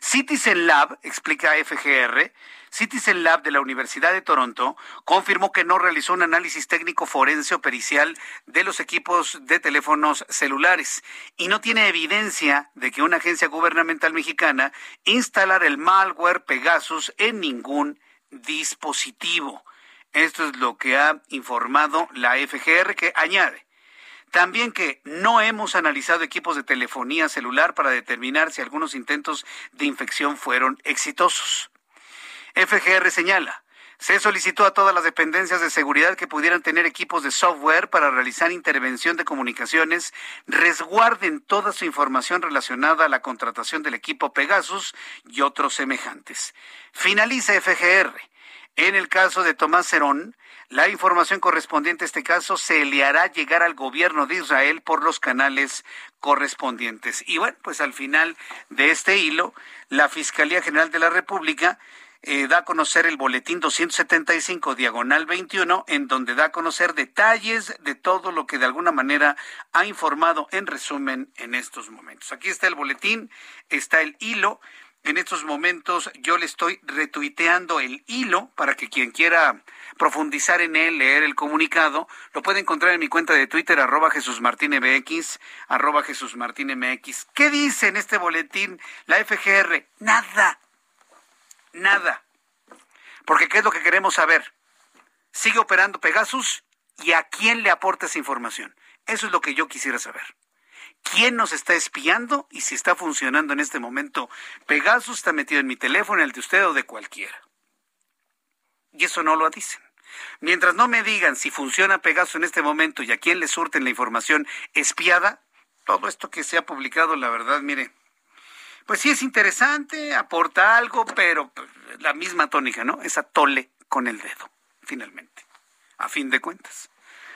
Citizen Lab, explica FGR, Citizen Lab de la Universidad de Toronto confirmó que no realizó un análisis técnico forense o pericial de los equipos de teléfonos celulares y no tiene evidencia de que una agencia gubernamental mexicana instalara el malware Pegasus en ningún dispositivo. Esto es lo que ha informado la FGR que añade. También que no hemos analizado equipos de telefonía celular para determinar si algunos intentos de infección fueron exitosos. FGR señala, se solicitó a todas las dependencias de seguridad que pudieran tener equipos de software para realizar intervención de comunicaciones, resguarden toda su información relacionada a la contratación del equipo Pegasus y otros semejantes. Finaliza FGR. En el caso de Tomás Cerón, la información correspondiente a este caso se le hará llegar al gobierno de Israel por los canales correspondientes. Y bueno, pues al final de este hilo, la Fiscalía General de la República eh, da a conocer el boletín 275 diagonal 21, en donde da a conocer detalles de todo lo que de alguna manera ha informado en resumen en estos momentos. Aquí está el boletín, está el hilo. En estos momentos yo le estoy retuiteando el hilo para que quien quiera profundizar en él, leer el comunicado, lo puede encontrar en mi cuenta de Twitter, arroba Jesús MX, arroba Jesús MX. ¿Qué dice en este boletín la FGR? Nada, Nada. Porque ¿qué es lo que queremos saber? ¿Sigue operando Pegasus? ¿Y a quién le aporta esa información? Eso es lo que yo quisiera saber. ¿Quién nos está espiando y si está funcionando en este momento? Pegasus está metido en mi teléfono, el de usted o de cualquiera. Y eso no lo dicen. Mientras no me digan si funciona Pegasus en este momento y a quién le surten la información espiada, todo esto que se ha publicado, la verdad, mire, pues sí es interesante, aporta algo, pero pues, la misma tónica, ¿no? Es atole con el dedo, finalmente, a fin de cuentas.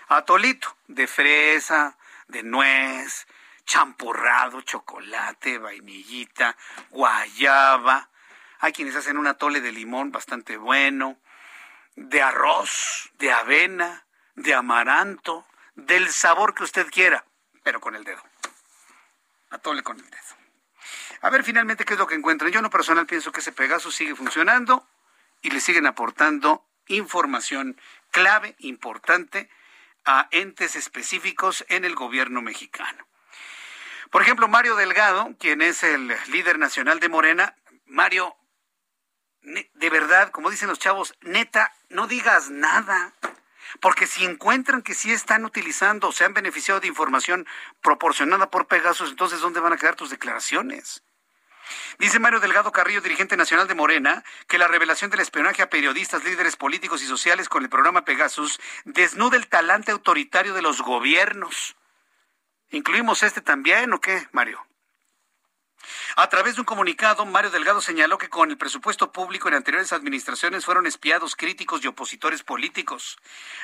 Atolito de fresa, de nuez, champurrado, chocolate, vainillita, guayaba. Hay quienes hacen un atole de limón bastante bueno, de arroz, de avena, de amaranto, del sabor que usted quiera, pero con el dedo. Atole con el dedo. A ver finalmente qué es lo que encuentran. Yo en lo personal pienso que ese Pegasus sigue funcionando y le siguen aportando información clave, importante, a entes específicos en el gobierno mexicano. Por ejemplo, Mario Delgado, quien es el líder nacional de Morena, Mario, de verdad, como dicen los chavos, neta, no digas nada. Porque si encuentran que sí están utilizando o se han beneficiado de información proporcionada por Pegasus, entonces ¿dónde van a quedar tus declaraciones? Dice Mario Delgado Carrillo, dirigente nacional de Morena, que la revelación del espionaje a periodistas, líderes políticos y sociales con el programa Pegasus desnuda el talante autoritario de los gobiernos. ¿Incluimos este también o qué, Mario? A través de un comunicado, Mario Delgado señaló que con el presupuesto público en anteriores administraciones fueron espiados críticos y opositores políticos.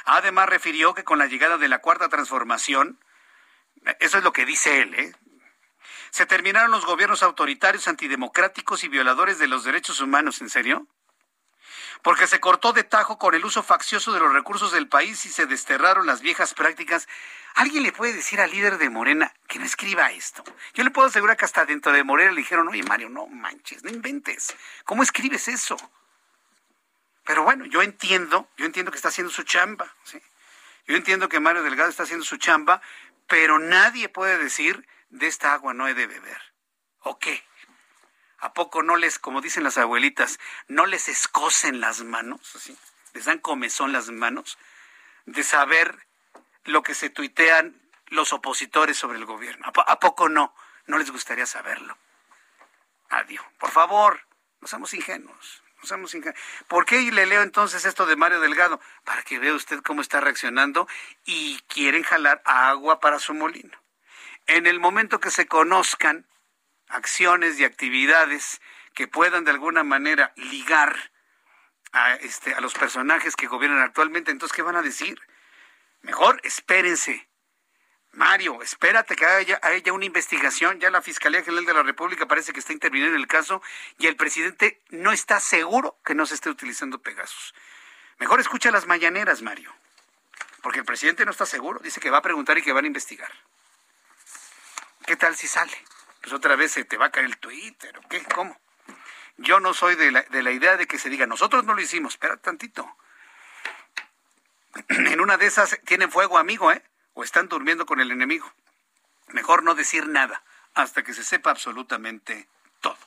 Además, refirió que con la llegada de la cuarta transformación, eso es lo que dice él, ¿eh? Se terminaron los gobiernos autoritarios, antidemocráticos y violadores de los derechos humanos. ¿En serio? Porque se cortó de tajo con el uso faccioso de los recursos del país y se desterraron las viejas prácticas ¿Alguien le puede decir al líder de Morena que no escriba esto? Yo le puedo asegurar que hasta dentro de Morena le dijeron, oye Mario, no manches, no inventes. ¿Cómo escribes eso? Pero bueno, yo entiendo, yo entiendo que está haciendo su chamba. ¿sí? Yo entiendo que Mario Delgado está haciendo su chamba, pero nadie puede decir de esta agua no he de beber. ¿O qué? ¿A poco no les, como dicen las abuelitas, no les escocen las manos? ¿sí? ¿Les dan comezón las manos? De saber lo que se tuitean los opositores sobre el gobierno. ¿A, poco no? ¿No les gustaría saberlo? Adiós. Por favor, no seamos ingenuos. No seamos ingenuos. ¿Por qué le leo entonces esto de Mario Delgado? Para que vea usted cómo está reaccionando y quieren jalar agua para su molino. En el momento que se conozcan acciones y actividades que puedan de alguna manera ligar a, este, a los personajes que gobiernan actualmente, entonces, ¿qué van a decir? Mejor espérense. Mario, espérate que haya, una investigación. Ya la Fiscalía General de la República parece que está interviniendo en el caso y el presidente no está seguro que no se esté utilizando Pegasus. Mejor escucha las mañaneras, Mario. Porque el presidente no está seguro. Dice que va a preguntar y que van a investigar. ¿Qué tal si sale? Pues otra vez se te va a caer el Twitter. ¿o qué? ¿Cómo? Yo no soy de la, de la idea de que se diga, nosotros no lo hicimos. Espera tantito. en una de esas tienen fuego amigo, ¿eh? O están durmiendo con el enemigo. Mejor no decir nada hasta que se sepa absolutamente todo.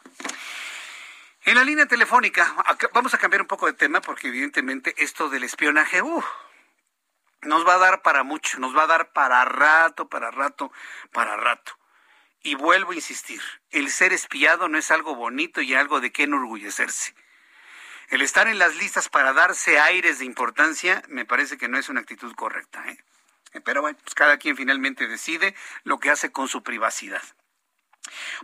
En la línea telefónica, vamos a cambiar un poco de tema porque evidentemente esto del espionaje, uh, nos va a dar para mucho, nos va a dar para rato, para rato, para rato. Y vuelvo a insistir, el ser espiado no es algo bonito y algo de qué enorgullecerse. El estar en las listas para darse aires de importancia me parece que no es una actitud correcta. ¿eh? Pero bueno, pues cada quien finalmente decide lo que hace con su privacidad.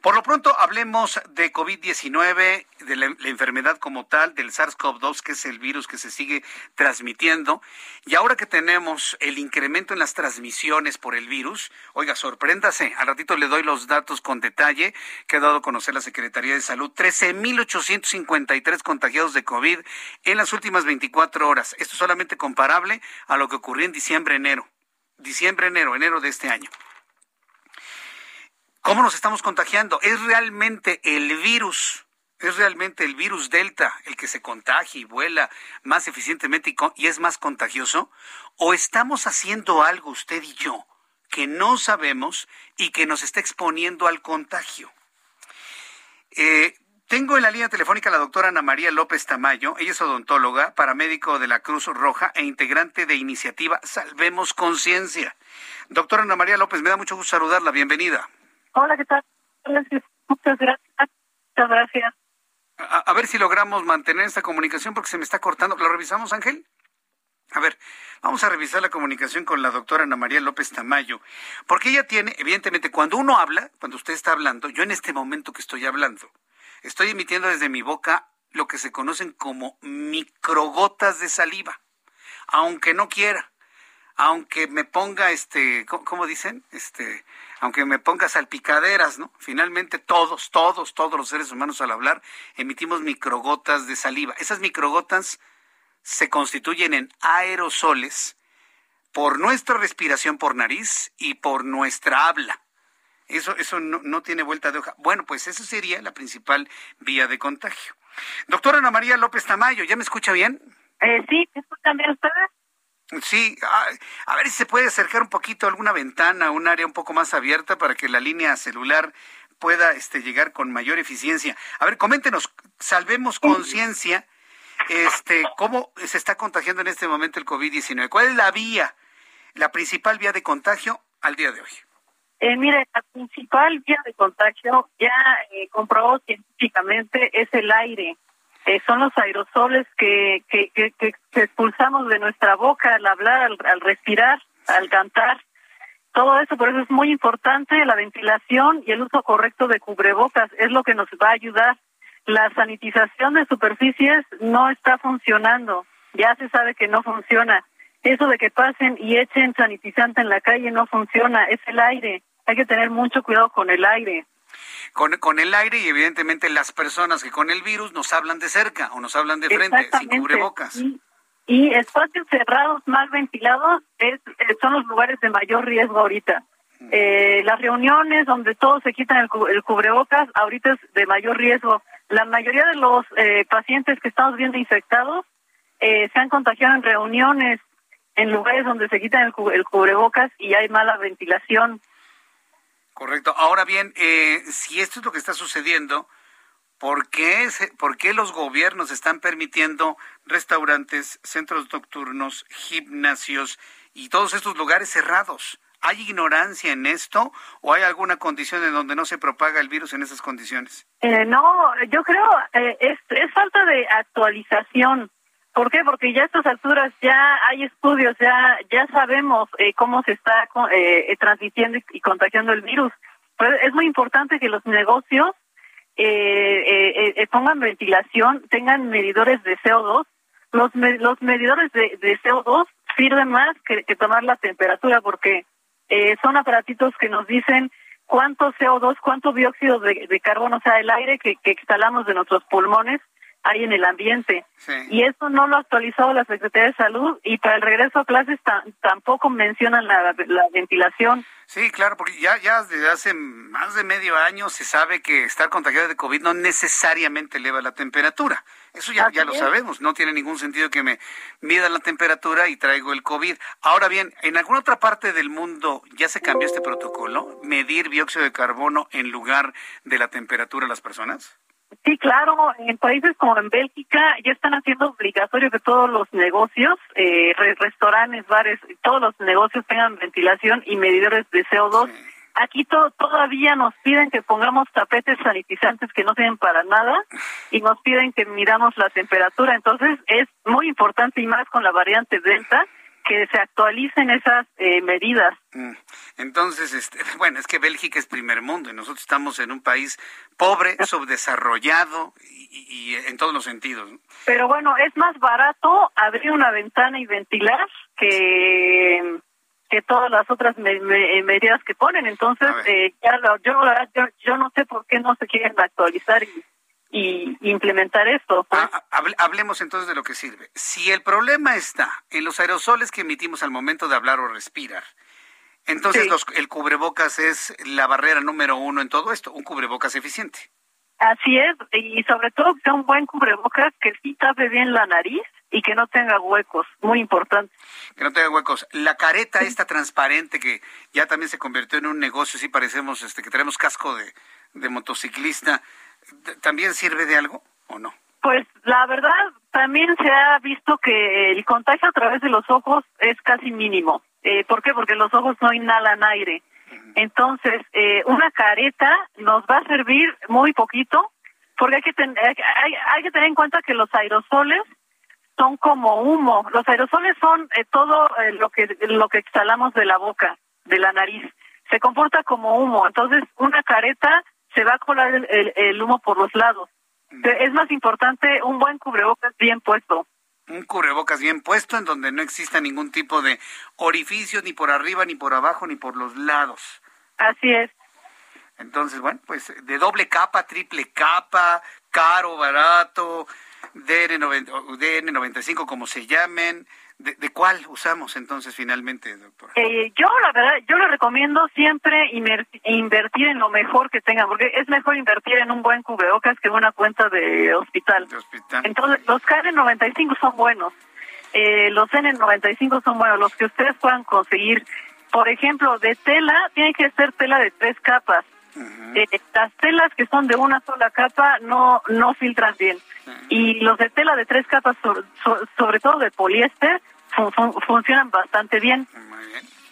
Por lo pronto, hablemos de COVID-19, de la, enfermedad como tal, del SARS-CoV-2, que es el virus que se sigue transmitiendo. Y ahora que tenemos el incremento en las transmisiones por el virus, oiga, sorpréndase, al ratito le doy los datos con detalle que ha dado a conocer la Secretaría de Salud. 13.853 contagiados de COVID en las últimas 24 horas. Esto es solamente comparable a lo que ocurrió en diciembre-enero. Diciembre-enero, enero de este año. ¿Cómo nos estamos contagiando? ¿Es realmente el virus? ¿Es realmente el virus Delta el que se contagia y vuela más eficientemente y, es más contagioso? ¿O estamos haciendo algo usted y yo que no sabemos y que nos está exponiendo al contagio? Eh, tengo en la línea telefónica a la doctora Ana María López Tamayo. Ella es odontóloga, paramédico de la Cruz Roja e integrante de iniciativa Salvemos Conciencia. Doctora Ana María López, me da mucho gusto saludarla. Bienvenida. Hola, ¿qué tal? Muchas gracias. Muchas gracias. A, ver si logramos mantener esta comunicación porque se me está cortando. ¿Lo revisamos, Ángel? A ver, vamos a revisar la comunicación con la doctora Ana María López Tamayo, porque ella tiene, evidentemente, cuando uno habla, cuando usted está hablando, yo en este momento que estoy hablando, estoy emitiendo desde mi boca lo que se conocen como microgotas de saliva, aunque no quiera, aunque me ponga, este, ¿cómo dicen? Este, aunque me ponga salpicaderas, ¿no? Finalmente todos, todos, todos los seres humanos al hablar emitimos microgotas de saliva. Esas microgotas se constituyen en aerosoles por nuestra respiración por nariz y por nuestra habla. Eso, eso no, tiene vuelta de hoja. Bueno, pues eso sería la principal vía de contagio. Doctora Ana María López Tamayo, ¿ya me escucha bien? Eh, sí, ¿me escuchan bien ustedes? Sí, a, ver si se puede acercar un poquito a alguna ventana, un área un poco más abierta para que la línea celular pueda este, llegar con mayor eficiencia. A ver, coméntenos, salvemos conciencia, este, cómo se está contagiando en este momento el COVID-19. ¿Cuál es la vía, la principal vía de contagio al día de hoy? Eh, mire, la principal vía de contagio ya eh, comprobó científicamente es el aire. Eh, son los aerosoles que, que, que, expulsamos de nuestra boca al hablar, al, respirar, al cantar. Todo eso, por eso es muy importante la ventilación y el uso correcto de cubrebocas. Es lo que nos va a ayudar. La sanitización de superficies no está funcionando. Ya se sabe que no funciona. Eso de que pasen y echen sanitizante en la calle no funciona. Es el aire. Hay que tener mucho cuidado con el aire con, con el aire y evidentemente las personas que con el virus nos hablan de cerca o nos hablan de frente sin cubrebocas. Y, espacios cerrados, mal ventilados, es, eh, son los lugares de mayor riesgo ahorita. Mm. Eh, las reuniones donde todos se quitan el, cubrebocas, ahorita es de mayor riesgo. La mayoría de los eh, pacientes que estamos viendo infectados se han contagiado en reuniones, en lugares donde se quitan el cubrebocas y hay mala ventilación. Correcto. Ahora bien, eh, si esto es lo que está sucediendo, ¿por qué, ¿por qué los gobiernos están permitiendo restaurantes, centros nocturnos, gimnasios y todos estos lugares cerrados? ¿Hay ignorancia en esto o hay alguna condición en donde no se propaga el virus en esas condiciones? Eh, no, yo creo eh, es falta de actualización. ¿Por qué? Porque ya a estas alturas ya hay estudios, ya ya sabemos eh, cómo se está eh, transmitiendo y contagiando el virus. Pero es muy importante que los negocios eh, pongan ventilación, tengan medidores de CO2. Los, los medidores de, CO2 sirven más que, tomar la temperatura porque son aparatitos que nos dicen cuánto CO2, cuánto dióxido de, carbono, o sea, el aire que exhalamos de nuestros pulmones, hay en el ambiente. Y eso no lo ha actualizado la Secretaría de Salud y para el regreso a clases tampoco mencionan la, ventilación. Sí, claro, porque ya, ya desde hace más de medio año se sabe que estar contagiado de COVID no necesariamente eleva la temperatura. Eso ya, ya lo sabemos, no tiene ningún sentido que me mida la temperatura y traigo el COVID. Ahora bien, ¿en alguna otra parte del mundo ya se cambió este protocolo? ¿Medir dióxido de carbono en lugar de la temperatura de las personas? Sí, claro, en países como en Bélgica ya están haciendo obligatorio que todos los negocios, eh, restaurantes, bares, todos los negocios tengan ventilación y medidores de CO2. Aquí todavía nos piden que pongamos tapetes sanitizantes que no sirven para nada y nos piden que miramos la temperatura. Entonces es muy importante y más con la variante Delta que se actualicen esas eh, medidas. Mm. Entonces, este, bueno, es que Bélgica es primer mundo y nosotros estamos en un país pobre, subdesarrollado y, en todos los sentidos. Pero bueno, es más barato abrir una ventana y ventilar que que todas las otras medidas que ponen. Entonces, eh, ya yo, yo, yo no sé por qué no se quieren actualizar y y implementar esto. Pues. Ah, ah, hablemos entonces de lo que sirve. Si el problema está en los aerosoles que emitimos al momento de hablar o respirar, entonces el cubrebocas es la barrera número uno en todo esto, un cubrebocas eficiente. Así es, y sobre todo que sea un buen cubrebocas que sí tape bien la nariz y que no tenga huecos, muy importante. Que no tenga huecos. La careta esta transparente que ya también se convirtió en un negocio, sí parecemos este que tenemos casco de, de motociclista, ¿también sirve de algo o no? Pues la verdad, también se ha visto que el contagio a través de los ojos es casi mínimo. Eh, ¿Por qué? Porque los ojos no inhalan aire. Entonces, eh, una careta nos va a servir muy poquito, porque hay que, hay, hay que tener en cuenta que los aerosoles son como humo. Los aerosoles son eh, todo eh, lo que lo que exhalamos de la boca, de la nariz. Se comporta como humo. Entonces, una careta se va a colar el, humo por los lados. Mm. Es más importante un buen cubrebocas bien puesto. Un cubrebocas bien puesto en donde no exista ningún tipo de orificio ni por arriba, ni por abajo, ni por los lados. Así es. Entonces, bueno, pues de doble capa, triple capa, caro, barato, DN95 como se llamen. ¿De, de cuál usamos entonces finalmente, doctora? Eh, yo, la verdad, yo le recomiendo siempre invertir en lo mejor que tengan, porque es mejor invertir en un buen cubrebocas que en una cuenta de hospital. Entonces, los KN95 son buenos. Eh, los N95 son buenos, los que ustedes puedan conseguir. Por ejemplo, de tela, tiene que ser tela de tres capas. Eh, las telas que son de una sola capa no no filtran bien y los de tela de tres capas sobre, todo de poliéster funcionan bastante bien.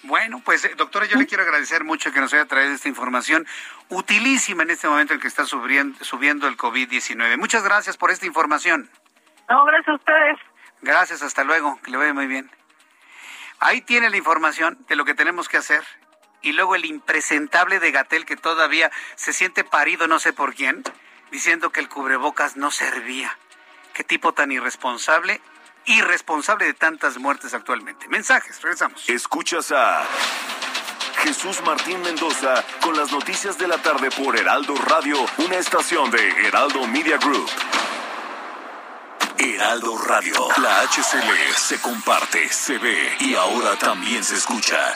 Bueno, pues eh, doctora, yo le quiero agradecer mucho que nos haya traído esta información utilísima en este momento en que está subiendo, subiendo el COVID-19. Muchas gracias por esta información. No, gracias a ustedes. Gracias, hasta luego, que le vaya muy bien. Ahí tiene la información de lo que tenemos que hacer y luego el impresentable de Gatel que todavía se siente parido no sé por quién, diciendo que el cubrebocas no servía. Qué tipo tan irresponsable, irresponsable de tantas muertes actualmente. Mensajes, regresamos. Escuchas a Jesús Martín Mendoza con las noticias de la tarde por Heraldo Radio, una estación de Heraldo Media Group. Heraldo Radio, la HCL se comparte, se ve y ahora también se escucha.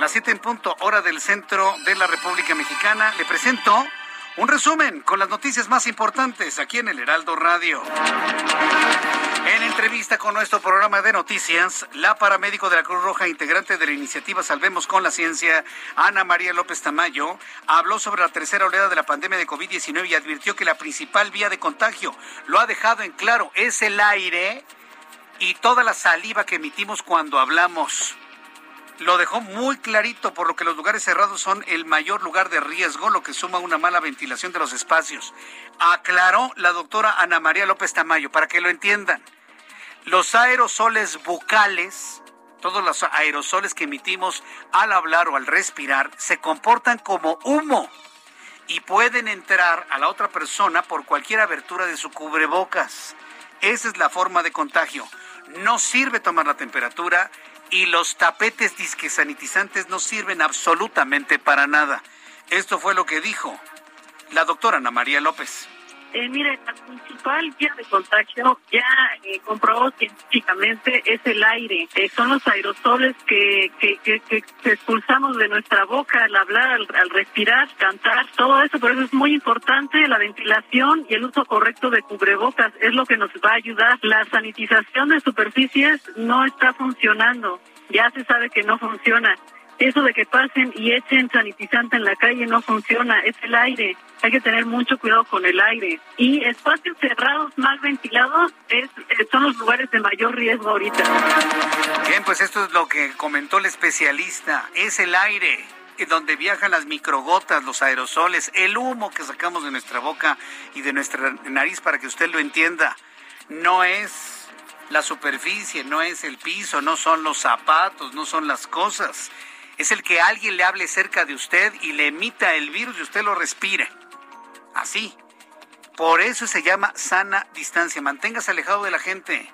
Las 7 en punto, hora del centro de la República Mexicana. Le presento un resumen con las noticias más importantes aquí en el Heraldo Radio. En entrevista con nuestro programa de noticias, la paramédico de la Cruz Roja, integrante de la iniciativa Salvemos con la Ciencia, Ana María López Tamayo, habló sobre la tercera oleada de la pandemia de COVID-19 y advirtió que la principal vía de contagio, lo ha dejado en claro, es el aire y toda la saliva que emitimos cuando hablamos lo dejó muy clarito, por lo que los lugares cerrados son el mayor lugar de riesgo, lo que suma una mala ventilación de los espacios. Aclaró la doctora Ana María López Tamayo, para que lo entiendan. Los aerosoles bucales, todos los aerosoles que emitimos al hablar o al respirar, se comportan como humo y pueden entrar a la otra persona por cualquier abertura de su cubrebocas. Esa es la forma de contagio. No sirve tomar la temperatura y los tapetes disquesanitizantes no sirven absolutamente para nada. Esto fue lo que dijo la doctora Ana María López. Eh, mire, la principal vía de contagio ya eh, comprobó científicamente es el aire. Eh, son los aerosoles que, que, que, expulsamos de nuestra boca al hablar, al, respirar, cantar, todo eso. Por eso es muy importante la ventilación y el uso correcto de cubrebocas. Es lo que nos va a ayudar. La sanitización de superficies no está funcionando. Ya se sabe que no funciona. Eso de que pasen y echen sanitizante en la calle no funciona, es el aire. Hay que tener mucho cuidado con el aire. Y espacios cerrados, mal ventilados, es, eh, son los lugares de mayor riesgo ahorita. Bien, pues esto es lo que comentó el especialista. Es el aire donde viajan las microgotas, los aerosoles, el humo que sacamos de nuestra boca y de nuestra nariz para que usted lo entienda. No es la superficie, no es el piso, no son los zapatos, no son las cosas es el que alguien le hable cerca de usted y le emita el virus y usted lo respire. Así. Por eso se llama sana distancia. Manténgase alejado de la gente,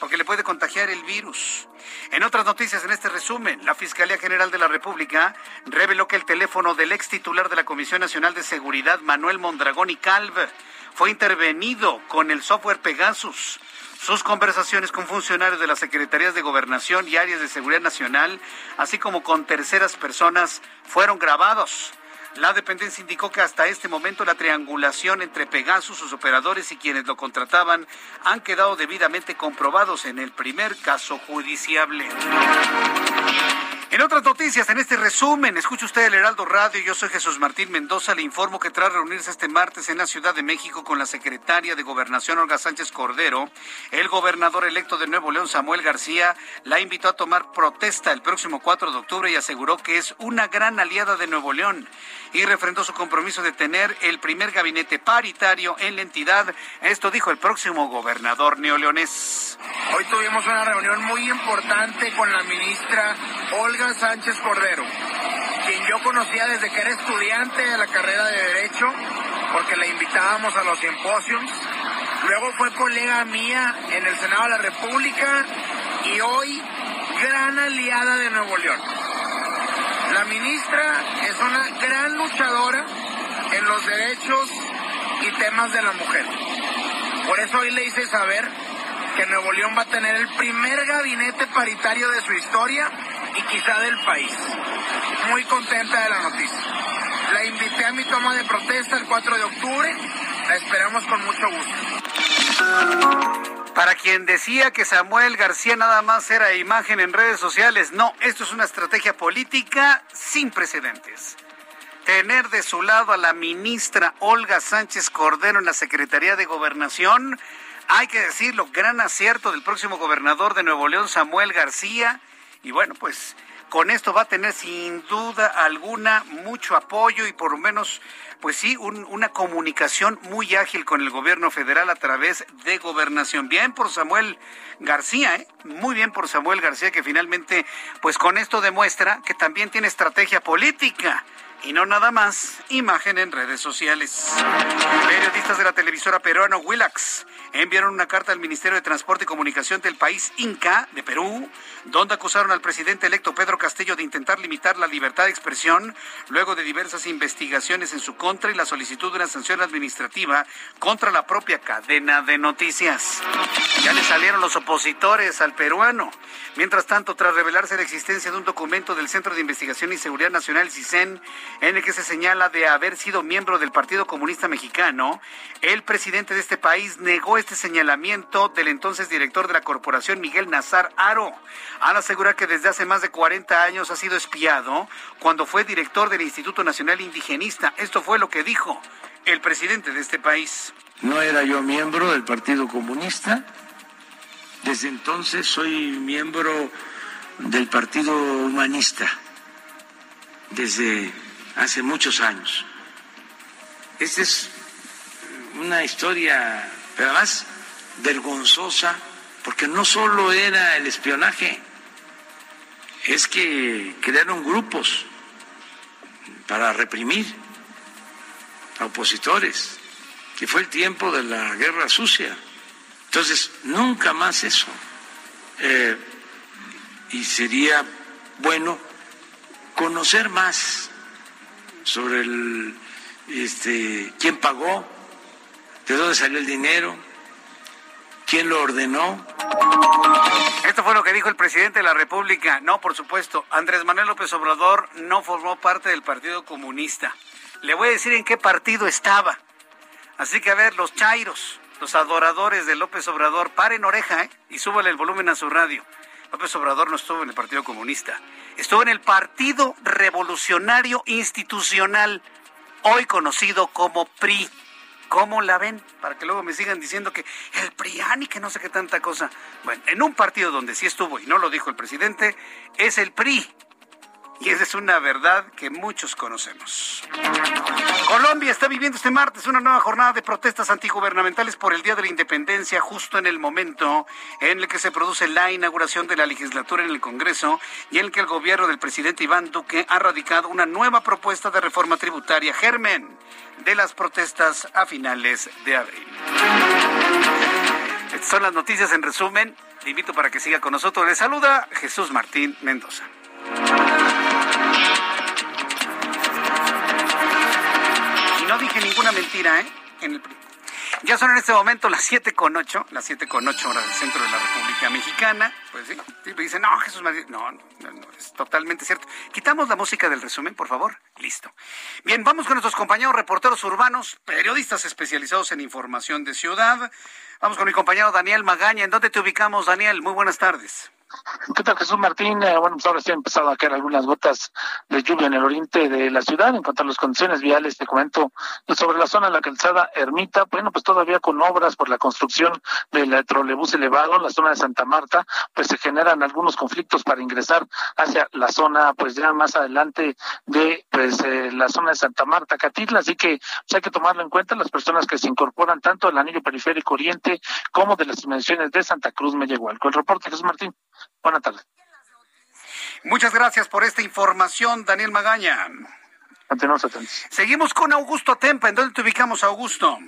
porque le puede contagiar el virus. En otras noticias, en este resumen, la Fiscalía General de la República reveló que el teléfono del ex titular de la Comisión Nacional de Seguridad, Manuel Mondragón y Calv, fue intervenido con el software Pegasus. Sus conversaciones con funcionarios de las Secretarías de Gobernación y áreas de seguridad nacional, así como con terceras personas, fueron grabados. La dependencia indicó que hasta este momento la triangulación entre Pegasus, sus operadores y quienes lo contrataban han quedado debidamente comprobados en el primer caso judiciable. En otras noticias, en este resumen, escucha usted el Heraldo Radio. Yo soy Jesús Martín Mendoza. Le informo que tras reunirse este martes en la Ciudad de México con la secretaria de Gobernación, Olga Sánchez Cordero, el gobernador electo de Nuevo León, Samuel García, la invitó a tomar protesta el próximo 4 de octubre y aseguró que es una gran aliada de Nuevo León y refrendó su compromiso de tener el primer gabinete paritario en la entidad. Esto dijo el próximo gobernador neoleonés. Hoy tuvimos una reunión muy importante con la ministra Olga Sánchez Cordero, quien yo conocía desde que era estudiante de la carrera de Derecho, porque la invitábamos a los simposios. Luego fue colega mía en el Senado de la República y hoy gran aliada de Nuevo León. La ministra es una gran luchadora en los derechos y temas de la mujer. Por eso hoy le hice saber que Nuevo León va a tener el primer gabinete paritario de su historia y quizá del país. Muy contenta de la noticia. La invité a mi toma de protesta el 4 de octubre. La esperamos con mucho gusto. Para quien decía que Samuel García nada más era imagen en redes sociales, no, esto es una estrategia política sin precedentes. Tener de su lado a la ministra Olga Sánchez Cordero en la Secretaría de Gobernación, hay que decirlo, gran acierto del próximo gobernador de Nuevo León, Samuel García. Y bueno, pues con esto va a tener sin duda alguna mucho apoyo y por lo menos pues sí, una comunicación muy ágil con el gobierno federal a través de gobernación. Bien por Samuel García, ¿eh? muy bien por Samuel García, que finalmente, pues con esto demuestra que también tiene estrategia política y no nada más imagen en redes sociales. Periodistas de la televisora peruana Willax enviaron una carta al Ministerio de Transporte y Comunicación del país Inca de Perú, donde acusaron al presidente electo Pedro Castillo de intentar limitar la libertad de expresión luego de diversas investigaciones en su contra y la solicitud de una sanción administrativa contra la propia cadena de noticias. Ya le salieron los opositores al peruano. Mientras tanto, tras revelarse la existencia de un documento del Centro de Investigación y Seguridad Nacional, CISEN, en el que se señala de haber sido miembro del Partido Comunista Mexicano, el presidente de este país negó este señalamiento del entonces director de la corporación, Miguel Nazar Aro, al asegurar que desde hace más de 40 años ha sido espiado cuando fue director del Instituto Nacional Indigenista. Esto fue lo que dijo el presidente de este país. No era yo miembro del Partido Comunista. Desde entonces soy miembro del Partido Humanista. Desde hace muchos años. Esta es una historia, pero además vergonzosa, porque no solo era el espionaje, es que crearon grupos para reprimir a opositores, que fue el tiempo de la guerra sucia. Entonces, nunca más eso. Eh, y sería bueno conocer más sobre el, este, quién pagó, de dónde salió el dinero, quién lo ordenó. Esto fue lo que dijo el presidente de la República. No, por supuesto, Andrés Manuel López Obrador no formó parte del Partido Comunista. Le voy a decir en qué partido estaba. Así que a ver, los chairos, los adoradores de López Obrador, paren oreja ¿eh? y súbale el volumen a su radio. López Obrador no estuvo en el Partido Comunista, estuvo en el Partido Revolucionario Institucional, hoy conocido como PRI. ¿Cómo la ven? Para que luego me sigan diciendo que el PRIAN y que no sé qué tanta cosa. Bueno, en un partido donde sí estuvo, y no lo dijo el presidente, es el PRI. Y esa es una verdad que muchos conocemos. Colombia está viviendo este martes una nueva jornada de protestas antigubernamentales por el Día de la Independencia, justo en el momento en el que se produce la inauguración de la legislatura en el Congreso y en el que el gobierno del presidente Iván Duque ha radicado una nueva propuesta de reforma tributaria, germen de las protestas a finales de abril. Estas son las noticias en resumen. Te invito para que siga con nosotros. Le saluda Jesús Martín Mendoza. Ninguna mentira, ¿eh? Ya son en este momento las 7 con 8, las 7 con 8 horas del centro de la República Mexicana. Pues sí, me dicen, no, Jesús Martín. No, no, no, es totalmente cierto. Quitamos la música del resumen, por favor. Listo. Bien, vamos con nuestros compañeros reporteros urbanos, periodistas especializados en información de ciudad. Vamos con mi compañero Daniel Magaña. ¿En dónde te ubicamos, Daniel? Muy buenas tardes. ¿Qué tal, Jesús Martín? Eh, bueno, pues ahora sí han empezado a caer algunas gotas de lluvia en el oriente de la ciudad. En cuanto a las condiciones viales, te comento sobre la zona de la calzada Ermita, bueno, pues todavía con obras por la construcción del trolebús elevado, la zona de Santa Marta, pues se generan algunos conflictos para ingresar hacia la zona, pues ya más adelante de pues eh, la zona de Santa Marta, Catitla. Así que pues, hay que tomarlo en cuenta las personas que se incorporan tanto al anillo periférico oriente como de las dimensiones de Santa Cruz Con El reporte, Jesús Martín. Buenas tardes. Muchas gracias por esta información, Daniel Magaña. Seguimos con Augusto Tempa. ¿En dónde te ubicamos, Augusto?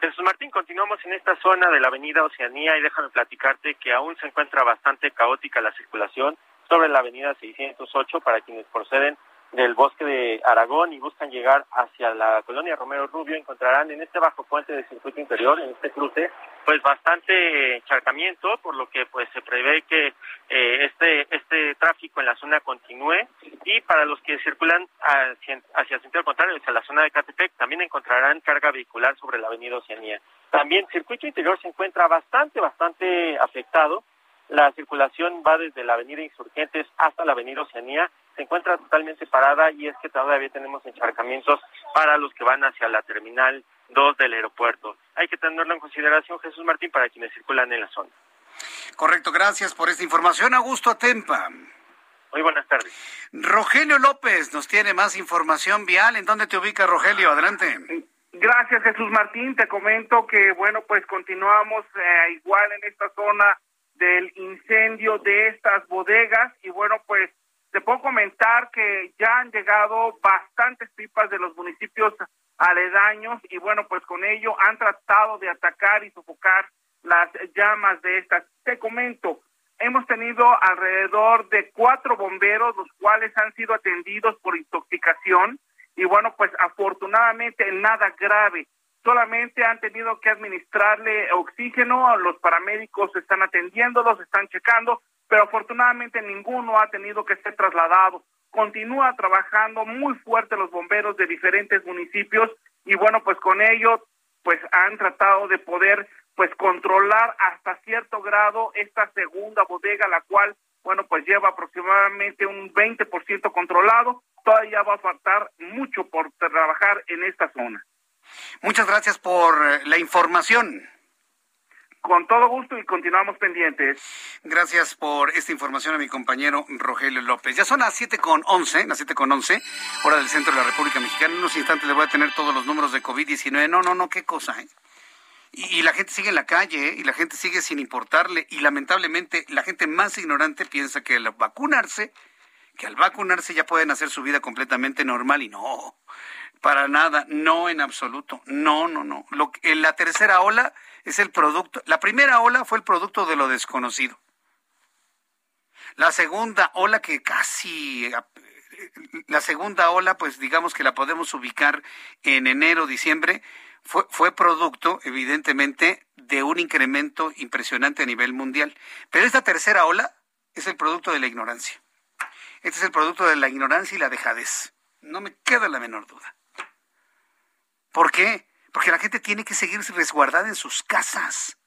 Jesús Martín, continuamos en esta zona de la avenida Oceanía y déjame platicarte que aún se encuentra bastante caótica la circulación sobre la avenida 608 para quienes proceden del bosque de Aragón y buscan llegar hacia la colonia Romero Rubio, encontrarán en este bajo puente de circuito interior, en este cruce, pues bastante encharcamiento, por lo que pues se prevé que eh, este este tráfico en la zona continúe y para los que circulan hacia, hacia el sentido contrario, hacia la zona de Catepec, también encontrarán carga vehicular sobre la avenida Oceanía. También circuito interior se encuentra bastante, bastante afectado. La circulación va desde la avenida Insurgentes hasta la avenida Oceanía se encuentra totalmente parada y es que todavía tenemos encharcamientos para los que van hacia la terminal 2 del aeropuerto. Hay que tenerlo en consideración, Jesús Martín, para quienes circulan en la zona. Correcto, gracias por esta información. Augusto Atempa. Muy buenas tardes. Rogelio López nos tiene más información vial. ¿En dónde te ubica, Rogelio? Adelante. Gracias, Jesús Martín. Te comento que, bueno, pues continuamos eh, igual en esta zona del incendio de estas bodegas y, bueno, pues te puedo comentar que ya han llegado bastantes pipas de los municipios aledaños y bueno, pues con ello han tratado de atacar y sofocar las llamas de estas. Te comento, hemos tenido alrededor de cuatro bomberos, los cuales han sido atendidos por intoxicación y bueno, pues afortunadamente nada grave. Solamente han tenido que administrarle oxígeno, los paramédicos están atendiéndolos, están checando, pero afortunadamente ninguno ha tenido que ser trasladado. Continúa trabajando muy fuerte los bomberos de diferentes municipios y bueno, pues con ello pues han tratado de poder pues controlar hasta cierto grado esta segunda bodega, la cual bueno, pues lleva aproximadamente un 20% controlado. Todavía va a faltar mucho por trabajar en esta zona. Muchas gracias por la información. Con todo gusto y continuamos pendientes. Gracias por esta información a mi compañero Rogelio López. Ya son las siete con once, las siete con once, hora del centro de la República Mexicana. En unos instantes le voy a tener todos los números de COVID-19. No, no, no, qué cosa, ¿eh? Y, la gente sigue en la calle ¿eh? y la gente sigue sin importarle y lamentablemente la gente más ignorante piensa que al vacunarse, que al vacunarse ya pueden hacer su vida completamente normal y no, para nada, no en absoluto, no, no, no. Lo, en la tercera ola es el producto, la primera ola fue el producto de lo desconocido. La segunda ola que casi, la segunda ola, pues digamos que la podemos ubicar en enero, diciembre, fue, fue producto, evidentemente, de un incremento impresionante a nivel mundial. Pero esta tercera ola es el producto de la ignorancia. Este es el producto de la ignorancia y la dejadez. No me queda la menor duda. ¿Por qué? Porque la gente tiene que seguirse resguardada en sus casas.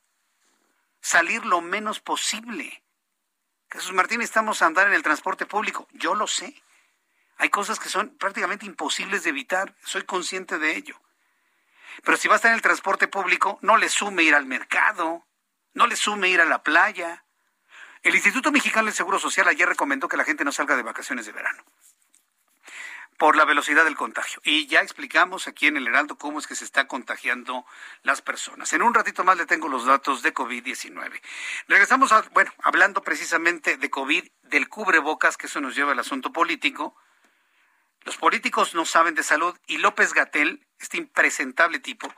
Salir lo menos posible. Jesús Martín, estamos a andar en el transporte público. Yo lo sé. Hay cosas que son prácticamente imposibles de evitar. Soy consciente de ello. Pero si va a estar en el transporte público, no le sume ir al mercado, no le sume ir a la playa. El Instituto Mexicano del Seguro Social ayer recomendó que la gente no salga de vacaciones de verano por la velocidad del contagio. Y ya explicamos aquí en el Heraldo cómo es que se está contagiando las personas. En un ratito más le tengo los datos de COVID-19. Regresamos, a, bueno, hablando precisamente de COVID, del cubrebocas, que eso nos lleva al asunto político. Los políticos no saben de salud y López Gatel, este impresentable tipo,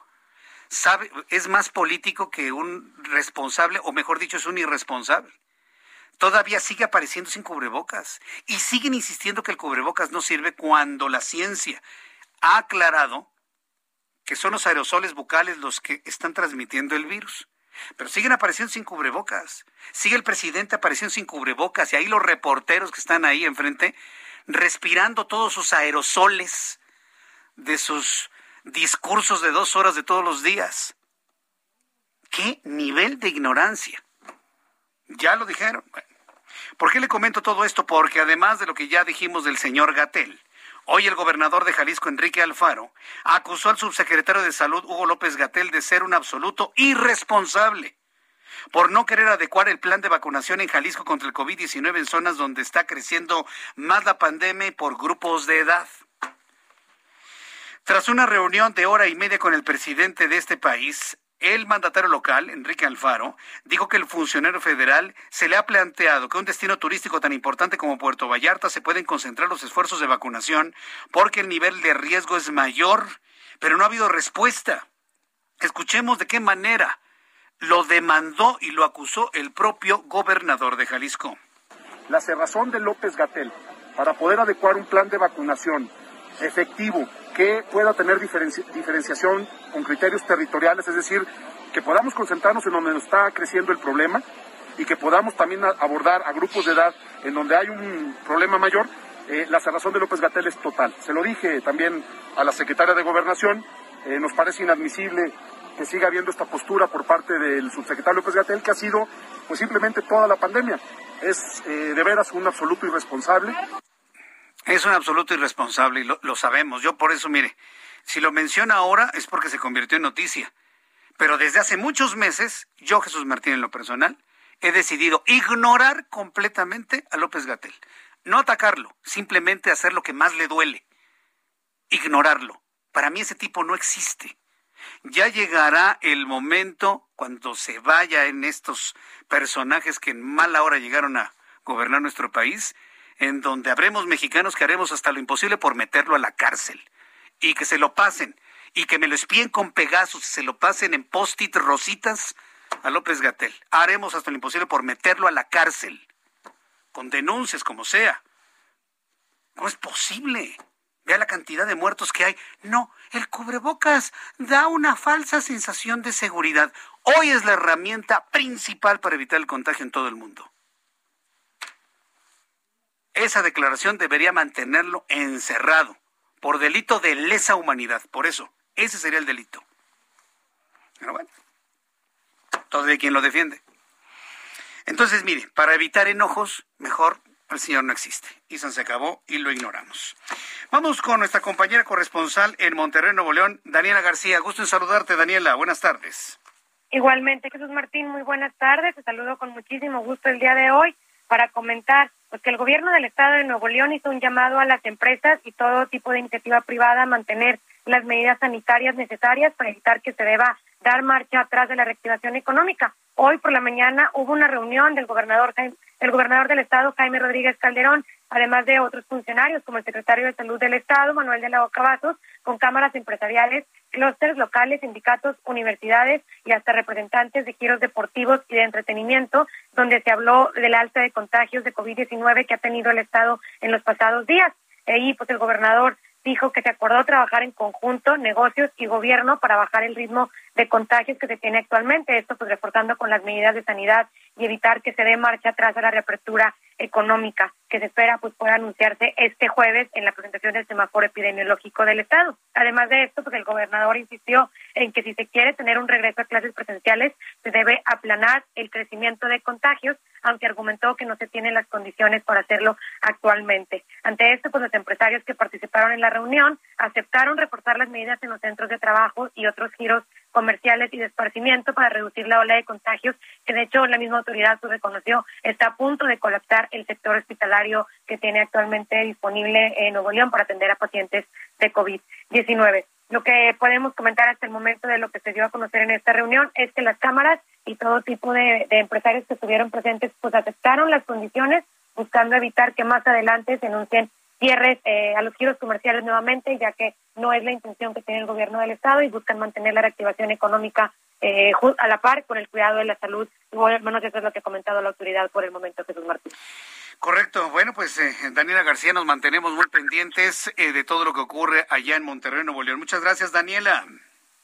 sabe, es más político que un responsable, o mejor dicho, es un irresponsable todavía sigue apareciendo sin cubrebocas y siguen insistiendo que el cubrebocas no sirve cuando la ciencia ha aclarado que son los aerosoles bucales los que están transmitiendo el virus. Pero siguen apareciendo sin cubrebocas. Sigue el presidente apareciendo sin cubrebocas y ahí los reporteros que están ahí enfrente respirando todos sus aerosoles de sus discursos de dos horas de todos los días. ¿Qué nivel de ignorancia? Ya lo dijeron. ¿Por qué le comento todo esto? Porque además de lo que ya dijimos del señor Gatel, hoy el gobernador de Jalisco, Enrique Alfaro, acusó al subsecretario de Salud, Hugo López Gatel, de ser un absoluto irresponsable por no querer adecuar el plan de vacunación en Jalisco contra el COVID-19 en zonas donde está creciendo más la pandemia por grupos de edad. Tras una reunión de hora y media con el presidente de este país, el mandatario local, Enrique Alfaro, dijo que el funcionario federal se le ha planteado que un destino turístico tan importante como Puerto Vallarta se pueden concentrar los esfuerzos de vacunación porque el nivel de riesgo es mayor, pero no ha habido respuesta. Escuchemos de qué manera lo demandó y lo acusó el propio gobernador de Jalisco. La cerrazón de López Gatel para poder adecuar un plan de vacunación efectivo que pueda tener diferenciación con criterios territoriales, es decir, que podamos concentrarnos en donde está creciendo el problema y que podamos también abordar a grupos de edad en donde hay un problema mayor, eh, la cerrazón de López Gatel es total. Se lo dije también a la secretaria de Gobernación, eh, nos parece inadmisible que siga habiendo esta postura por parte del subsecretario López Gatel, que ha sido pues simplemente toda la pandemia. Es eh, de veras un absoluto irresponsable. Es un absoluto irresponsable y lo, sabemos. Yo por eso, mire, si lo menciona ahora es porque se convirtió en noticia. Pero desde hace muchos meses, yo, Jesús Martín, en lo personal, he decidido ignorar completamente a López Gatel. No atacarlo, simplemente hacer lo que más le duele. Ignorarlo. Para mí ese tipo no existe. Ya llegará el momento cuando se vaya en estos personajes que en mala hora llegaron a gobernar nuestro país, en donde habremos mexicanos que haremos hasta lo imposible por meterlo a la cárcel y que se lo pasen y que me lo espíen con Pegasus y se lo pasen en post-it rositas a López Gatel. Haremos hasta lo imposible por meterlo a la cárcel con denuncias como sea. ¿Cómo es posible? Vea la cantidad de muertos que hay. No, el cubrebocas da una falsa sensación de seguridad. Hoy es la herramienta principal para evitar el contagio en todo el mundo esa declaración debería mantenerlo encerrado por delito de lesa humanidad. Por eso, ese sería el delito. Pero bueno, todavía quien lo defiende. Entonces, mire, para evitar enojos, mejor el señor no existe. Y se acabó y lo ignoramos. Vamos con nuestra compañera corresponsal en Monterrey, Nuevo León, Daniela García. Gusto en saludarte, Daniela. Buenas tardes. Igualmente, Jesús Martín, muy buenas tardes. Te saludo con muchísimo gusto el día de hoy para comentar pues que el gobierno del estado de Nuevo León hizo un llamado a las empresas y todo tipo de iniciativa privada a mantener las medidas sanitarias necesarias para evitar que se deba dar marcha atrás de la reactivación económica. Hoy por la mañana hubo una reunión del gobernador el gobernador del estado Jaime Rodríguez Calderón, además de otros funcionarios como el secretario de Salud del estado Manuel de la Cavazos, con cámaras empresariales clústeres locales, sindicatos, universidades y hasta representantes de giros deportivos y de entretenimiento, donde se habló del alta de contagios de COVID-19 que ha tenido el Estado en los pasados días. Ahí, pues, el gobernador dijo que se acordó trabajar en conjunto, negocios y gobierno para bajar el ritmo de contagios que se tiene actualmente. Esto, pues, reforzando con las medidas de sanidad y evitar que se dé marcha atrás a la reapertura económica que se espera pues pueda anunciarse este jueves en la presentación del semáforo epidemiológico del estado. Además de esto, pues el gobernador insistió en que si se quiere tener un regreso a clases presenciales, se debe aplanar el crecimiento de contagios, aunque argumentó que no se tienen las condiciones para hacerlo actualmente. Ante esto, pues los empresarios que participaron en la reunión aceptaron reforzar las medidas en los centros de trabajo y otros giros comerciales y de esparcimiento para reducir la ola de contagios, que de hecho la misma autoridad reconoció está a punto de colapsar el sector hospitalario que tiene actualmente disponible en Nuevo León para atender a pacientes de COVID-19. Lo que podemos comentar hasta el momento de lo que se dio a conocer en esta reunión es que las cámaras y todo tipo de, empresarios que estuvieron presentes pues aceptaron las condiciones buscando evitar que más adelante se anuncien cierres eh, a los giros comerciales nuevamente, ya que no es la intención que tiene el gobierno del Estado y buscan mantener la reactivación económica eh, a la par con el cuidado de la salud. Bueno, eso es lo que ha comentado la autoridad por el momento, Jesús Martín. Correcto. Bueno, pues eh, Daniela García, nos mantenemos muy pendientes eh, de todo lo que ocurre allá en Monterrey, Nuevo León. Muchas gracias, Daniela.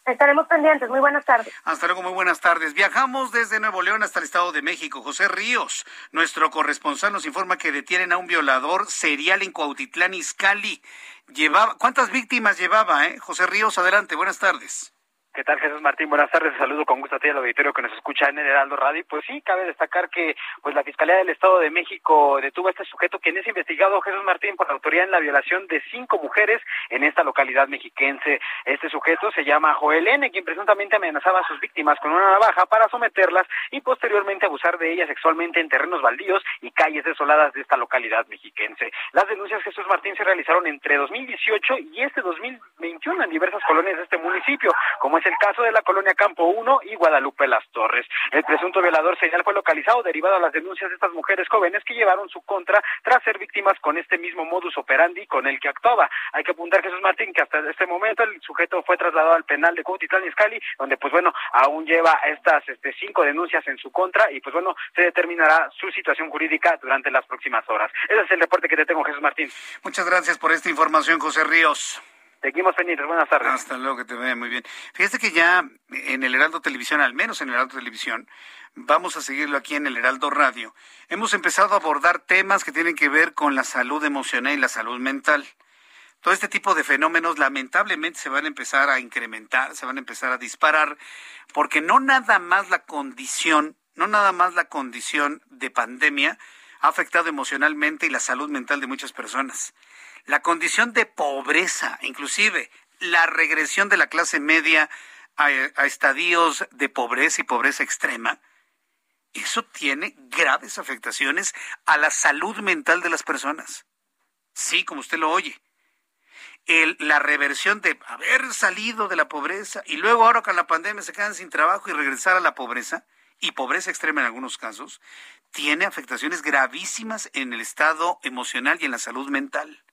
Estaremos pendientes. Muy buenas tardes. Hasta luego, muy buenas tardes. Viajamos desde Nuevo León hasta el Estado de México. José Ríos, nuestro corresponsal, nos informa que detienen a un violador serial en Cuautitlán, Izcalli. Llevaba, ¿Cuántas víctimas llevaba, eh? José Ríos, adelante, buenas tardes. ¿Qué tal, Jesús Martín? Buenas tardes. Saludo con gusto a ti al auditorio que nos escucha en el Heraldo Radio. Pues sí, cabe destacar que pues la Fiscalía del Estado de México detuvo a este sujeto quien es investigado, Jesús Martín, por la autoridad en la violación de cinco mujeres en esta localidad mexiquense. Este sujeto se llama Joel N., quien presuntamente amenazaba a sus víctimas con una navaja para someterlas y posteriormente abusar de ellas sexualmente en terrenos baldíos y calles desoladas de esta localidad mexiquense. Las denuncias, Jesús Martín, se realizaron entre 2018 y este 2021 en diversas colonias de este municipio, como el caso de la colonia Campo 1 y Guadalupe Las Torres. El presunto violador serial fue localizado derivado a las denuncias de estas mujeres jóvenes que llevaron su contra tras ser víctimas con este mismo modus operandi con el que actuaba. Hay que apuntar, Jesús Martín, que hasta este momento el sujeto fue trasladado al penal de Cuautitlán Escali, donde pues bueno, aún lleva estas este, cinco denuncias en su contra y pues bueno, se determinará su situación jurídica durante las próximas horas. Ese es el reporte que te tengo, Jesús Martín. Muchas gracias por esta información, José Ríos. Seguimos pendientes. Buenas tardes. Hasta luego, que te vea muy bien. Fíjate que ya en el Heraldo Televisión, al menos en el Heraldo Televisión, vamos a seguirlo aquí en el Heraldo Radio. Hemos empezado a abordar temas que tienen que ver con la salud emocional y la salud mental. Todo este tipo de fenómenos lamentablemente se van a empezar a incrementar, se van a empezar a disparar, porque no nada más la condición, no nada más la condición de pandemia ha afectado emocionalmente y la salud mental de muchas personas la condición de pobreza, inclusive la regresión de la clase media a, estadios de pobreza y pobreza extrema, eso tiene graves afectaciones a la salud mental de las personas. Sí, como usted lo oye. la reversión de haber salido de la pobreza y luego ahora con la pandemia se quedan sin trabajo y regresar a la pobreza, y pobreza extrema en algunos casos, tiene afectaciones gravísimas en el estado emocional y en la salud mental.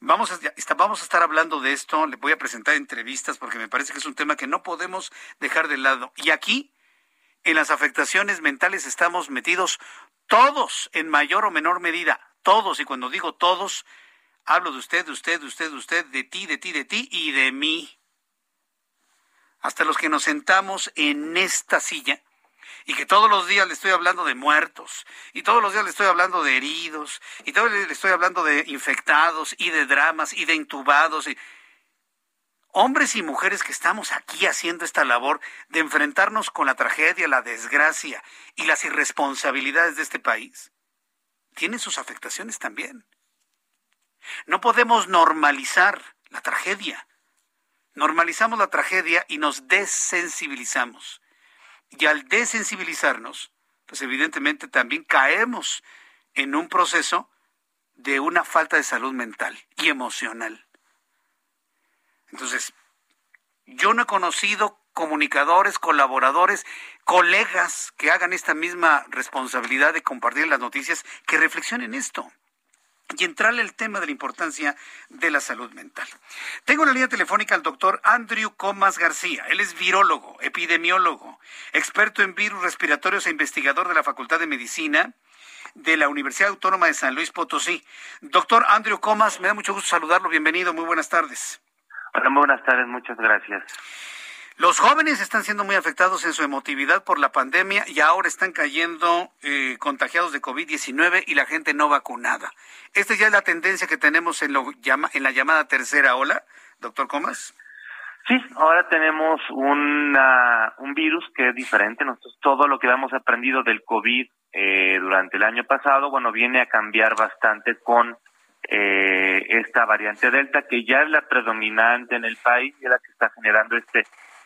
Vamos a, vamos a estar hablando de esto, le voy a presentar entrevistas porque me parece que es un tema que no podemos dejar de lado. Y aquí, en las afectaciones mentales, estamos metidos todos, en mayor o menor medida, todos, y cuando digo todos, hablo de usted, de usted, de usted, de usted, de ti, de ti, de ti y de mí. Hasta los que nos sentamos en esta silla y que todos los días le estoy hablando de muertos, y todos los días le estoy hablando de heridos, y todos los días le estoy hablando de infectados y de dramas y de intubados. Y... Hombres y mujeres que estamos aquí haciendo esta labor de enfrentarnos con la tragedia, la desgracia y las irresponsabilidades de este país, tienen sus afectaciones también. No podemos normalizar la tragedia. Normalizamos la tragedia y nos desensibilizamos. Y al desensibilizarnos, pues evidentemente también caemos en un proceso de una falta de salud mental y emocional. Entonces, yo no he conocido comunicadores, colaboradores, colegas que hagan esta misma responsabilidad de compartir las noticias, que reflexionen esto y entrarle el tema de la importancia de la salud mental. Tengo en la línea telefónica al doctor Andrew Comas García. Él es virólogo, epidemiólogo, experto en virus respiratorios e investigador de la Facultad de Medicina de la Universidad Autónoma de San Luis Potosí. Doctor Andrew Comas, me da mucho gusto saludarlo. Bienvenido, muy buenas tardes. Hola, muy buenas tardes, muchas gracias. Los jóvenes están siendo muy afectados en su emotividad por la pandemia y ahora están cayendo eh, contagiados de COVID-19 y la gente no vacunada. ¿Esta ya es la tendencia que tenemos en, lo, en la llamada tercera ola, doctor Comas? Sí, ahora tenemos una, un virus que es diferente. Nosotros todo lo que hemos aprendido del COVID eh, durante el año pasado, bueno, viene a cambiar bastante con eh, esta variante Delta, que ya es la predominante en el país y es la que está generando este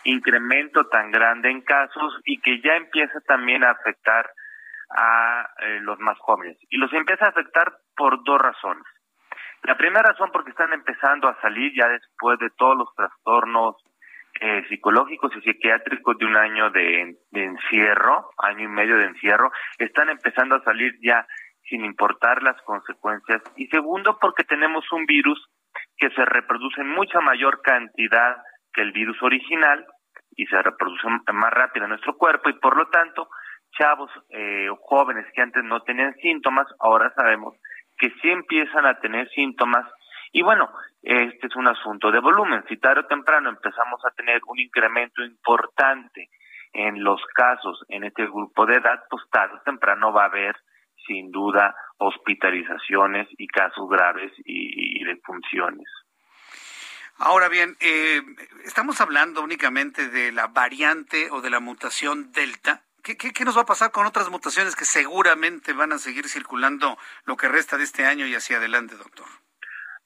incremento tan grande en casos y que ya empieza también a afectar a eh, los más jóvenes. Y los empieza a afectar por dos razones. La primera razón porque están empezando a salir ya después de todos los trastornos eh, psicológicos y psiquiátricos de un año de, encierro, año y medio de encierro, están empezando a salir ya sin importar las consecuencias. Y segundo, porque tenemos un virus que se reproduce en mucha mayor cantidad que el virus original y se reproduce más rápido en nuestro cuerpo y por lo tanto chavos eh, jóvenes que antes no tenían síntomas ahora sabemos que sí empiezan a tener síntomas y bueno, este es un asunto de volumen. Si tarde o temprano empezamos a tener un incremento importante en los casos en este grupo de edad, pues tarde o temprano va a haber sin duda hospitalizaciones y casos graves y, de funciones. Ahora bien, eh, estamos hablando únicamente de la variante o de la mutación Delta. ¿Qué, ¿Qué, nos va a pasar con otras mutaciones que seguramente van a seguir circulando lo que resta de este año y hacia adelante, doctor?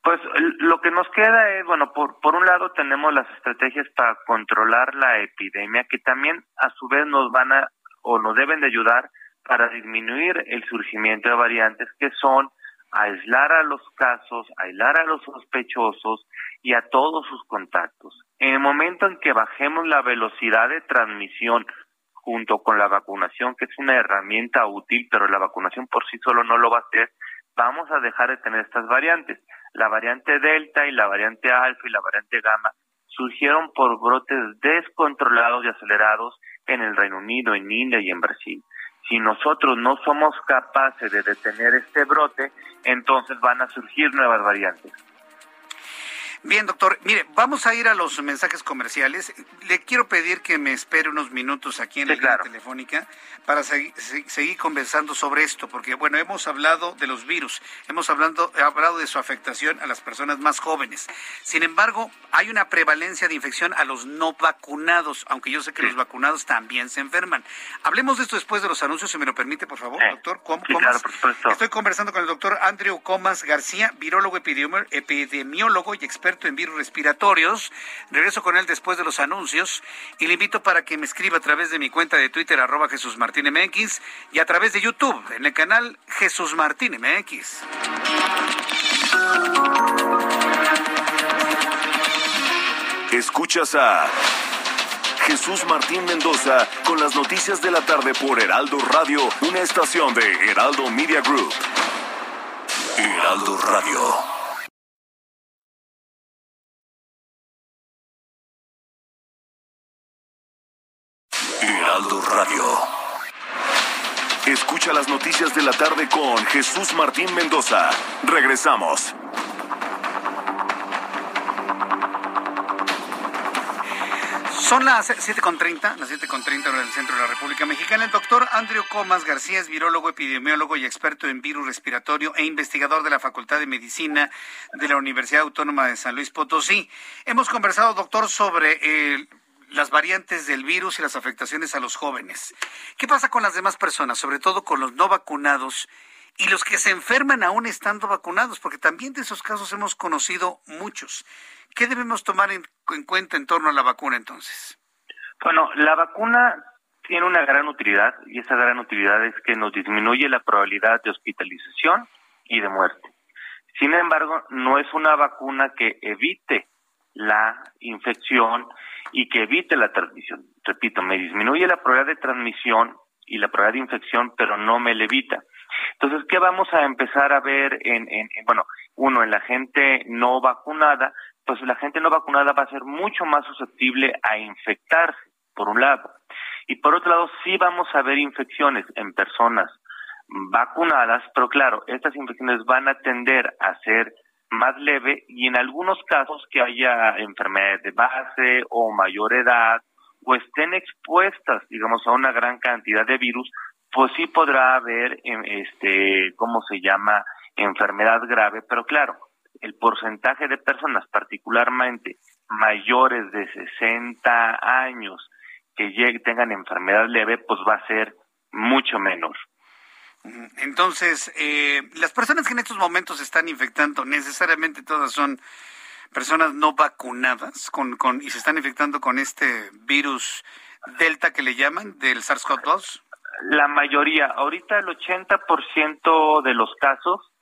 Pues lo que nos queda es, bueno, por, por un lado tenemos las estrategias para controlar la epidemia que también a su vez nos van a o nos deben de ayudar para disminuir el surgimiento de variantes que son aislar a los casos, aislar a los sospechosos y a todos sus contactos. En el momento en que bajemos la velocidad de transmisión junto con la vacunación, que es una herramienta útil, pero la vacunación por sí solo no lo va a hacer, vamos a dejar de tener estas variantes. La variante Delta y la variante Alfa y la variante Gamma surgieron por brotes descontrolados y acelerados en el Reino Unido, en India y en Brasil. Si nosotros no somos capaces de detener este brote, entonces van a surgir nuevas variantes. Bien, doctor. Mire, vamos a ir a los mensajes comerciales. Le quiero pedir que me espere unos minutos aquí en la línea telefónica para seguir conversando sobre esto, porque bueno, hemos hablado de los virus, hemos hablado, hablado de su afectación a las personas más jóvenes. Sin embargo, hay una prevalencia de infección a los no vacunados, aunque yo sé que los vacunados también se enferman. Hablemos de esto después de los anuncios, si me lo permite, por favor, doctor. ¿Cómo, Estoy conversando con el doctor Andrew Comas García, virólogo epidemiólogo y experto en virus respiratorios. Regreso con él después de los anuncios y le invito para que me escriba a través de mi cuenta de Twitter, arroba Jesús Martín MX, y a través de YouTube, en el canal Jesús Martín MX. Escuchas a Jesús Martín Mendoza con las noticias de la tarde por Heraldo Radio, una estación de Heraldo Media Group. Heraldo Radio. Radio. Escucha las noticias de la tarde con Jesús Martín Mendoza. Regresamos. Son las 7.30, las 7.30 hora del centro de la República Mexicana. El doctor Andrew Comas García es virólogo, epidemiólogo y experto en virus respiratorio e investigador de la Facultad de Medicina de la Universidad Autónoma de San Luis Potosí. Hemos conversado, doctor, sobre el las variantes del virus y las afectaciones a los jóvenes. ¿Qué pasa con las demás personas, sobre todo con los no vacunados y los que se enferman aún estando vacunados? Porque también de esos casos hemos conocido muchos. ¿Qué debemos tomar en, cuenta en torno a la vacuna entonces? Bueno, la vacuna tiene una gran utilidad y esa gran utilidad es que nos disminuye la probabilidad de hospitalización y de muerte. Sin embargo, no es una vacuna que evite la infección y que evite la transmisión. Repito, me disminuye la probabilidad de transmisión y la probabilidad de infección, pero no me la evita. Entonces, ¿qué vamos a empezar a ver en, en, bueno, uno, en la gente no vacunada? Pues la gente no vacunada va a ser mucho más susceptible a infectarse, por un lado. Y por otro lado, sí vamos a ver infecciones en personas vacunadas, pero claro, estas infecciones van a tender a ser más leve y en algunos casos que haya enfermedades de base o mayor edad o estén expuestas, digamos, a una gran cantidad de virus, pues sí podrá haber, em, este, ¿cómo se llama?, enfermedad grave, pero claro, el porcentaje de personas, particularmente mayores de 60 años, que tengan enfermedad leve, pues va a ser mucho menor. Entonces, eh, las personas que en estos momentos están infectando, necesariamente todas son personas no vacunadas con, con y se están infectando con este virus Delta que le llaman del SARS-CoV-2? La mayoría, ahorita el 80% de los casos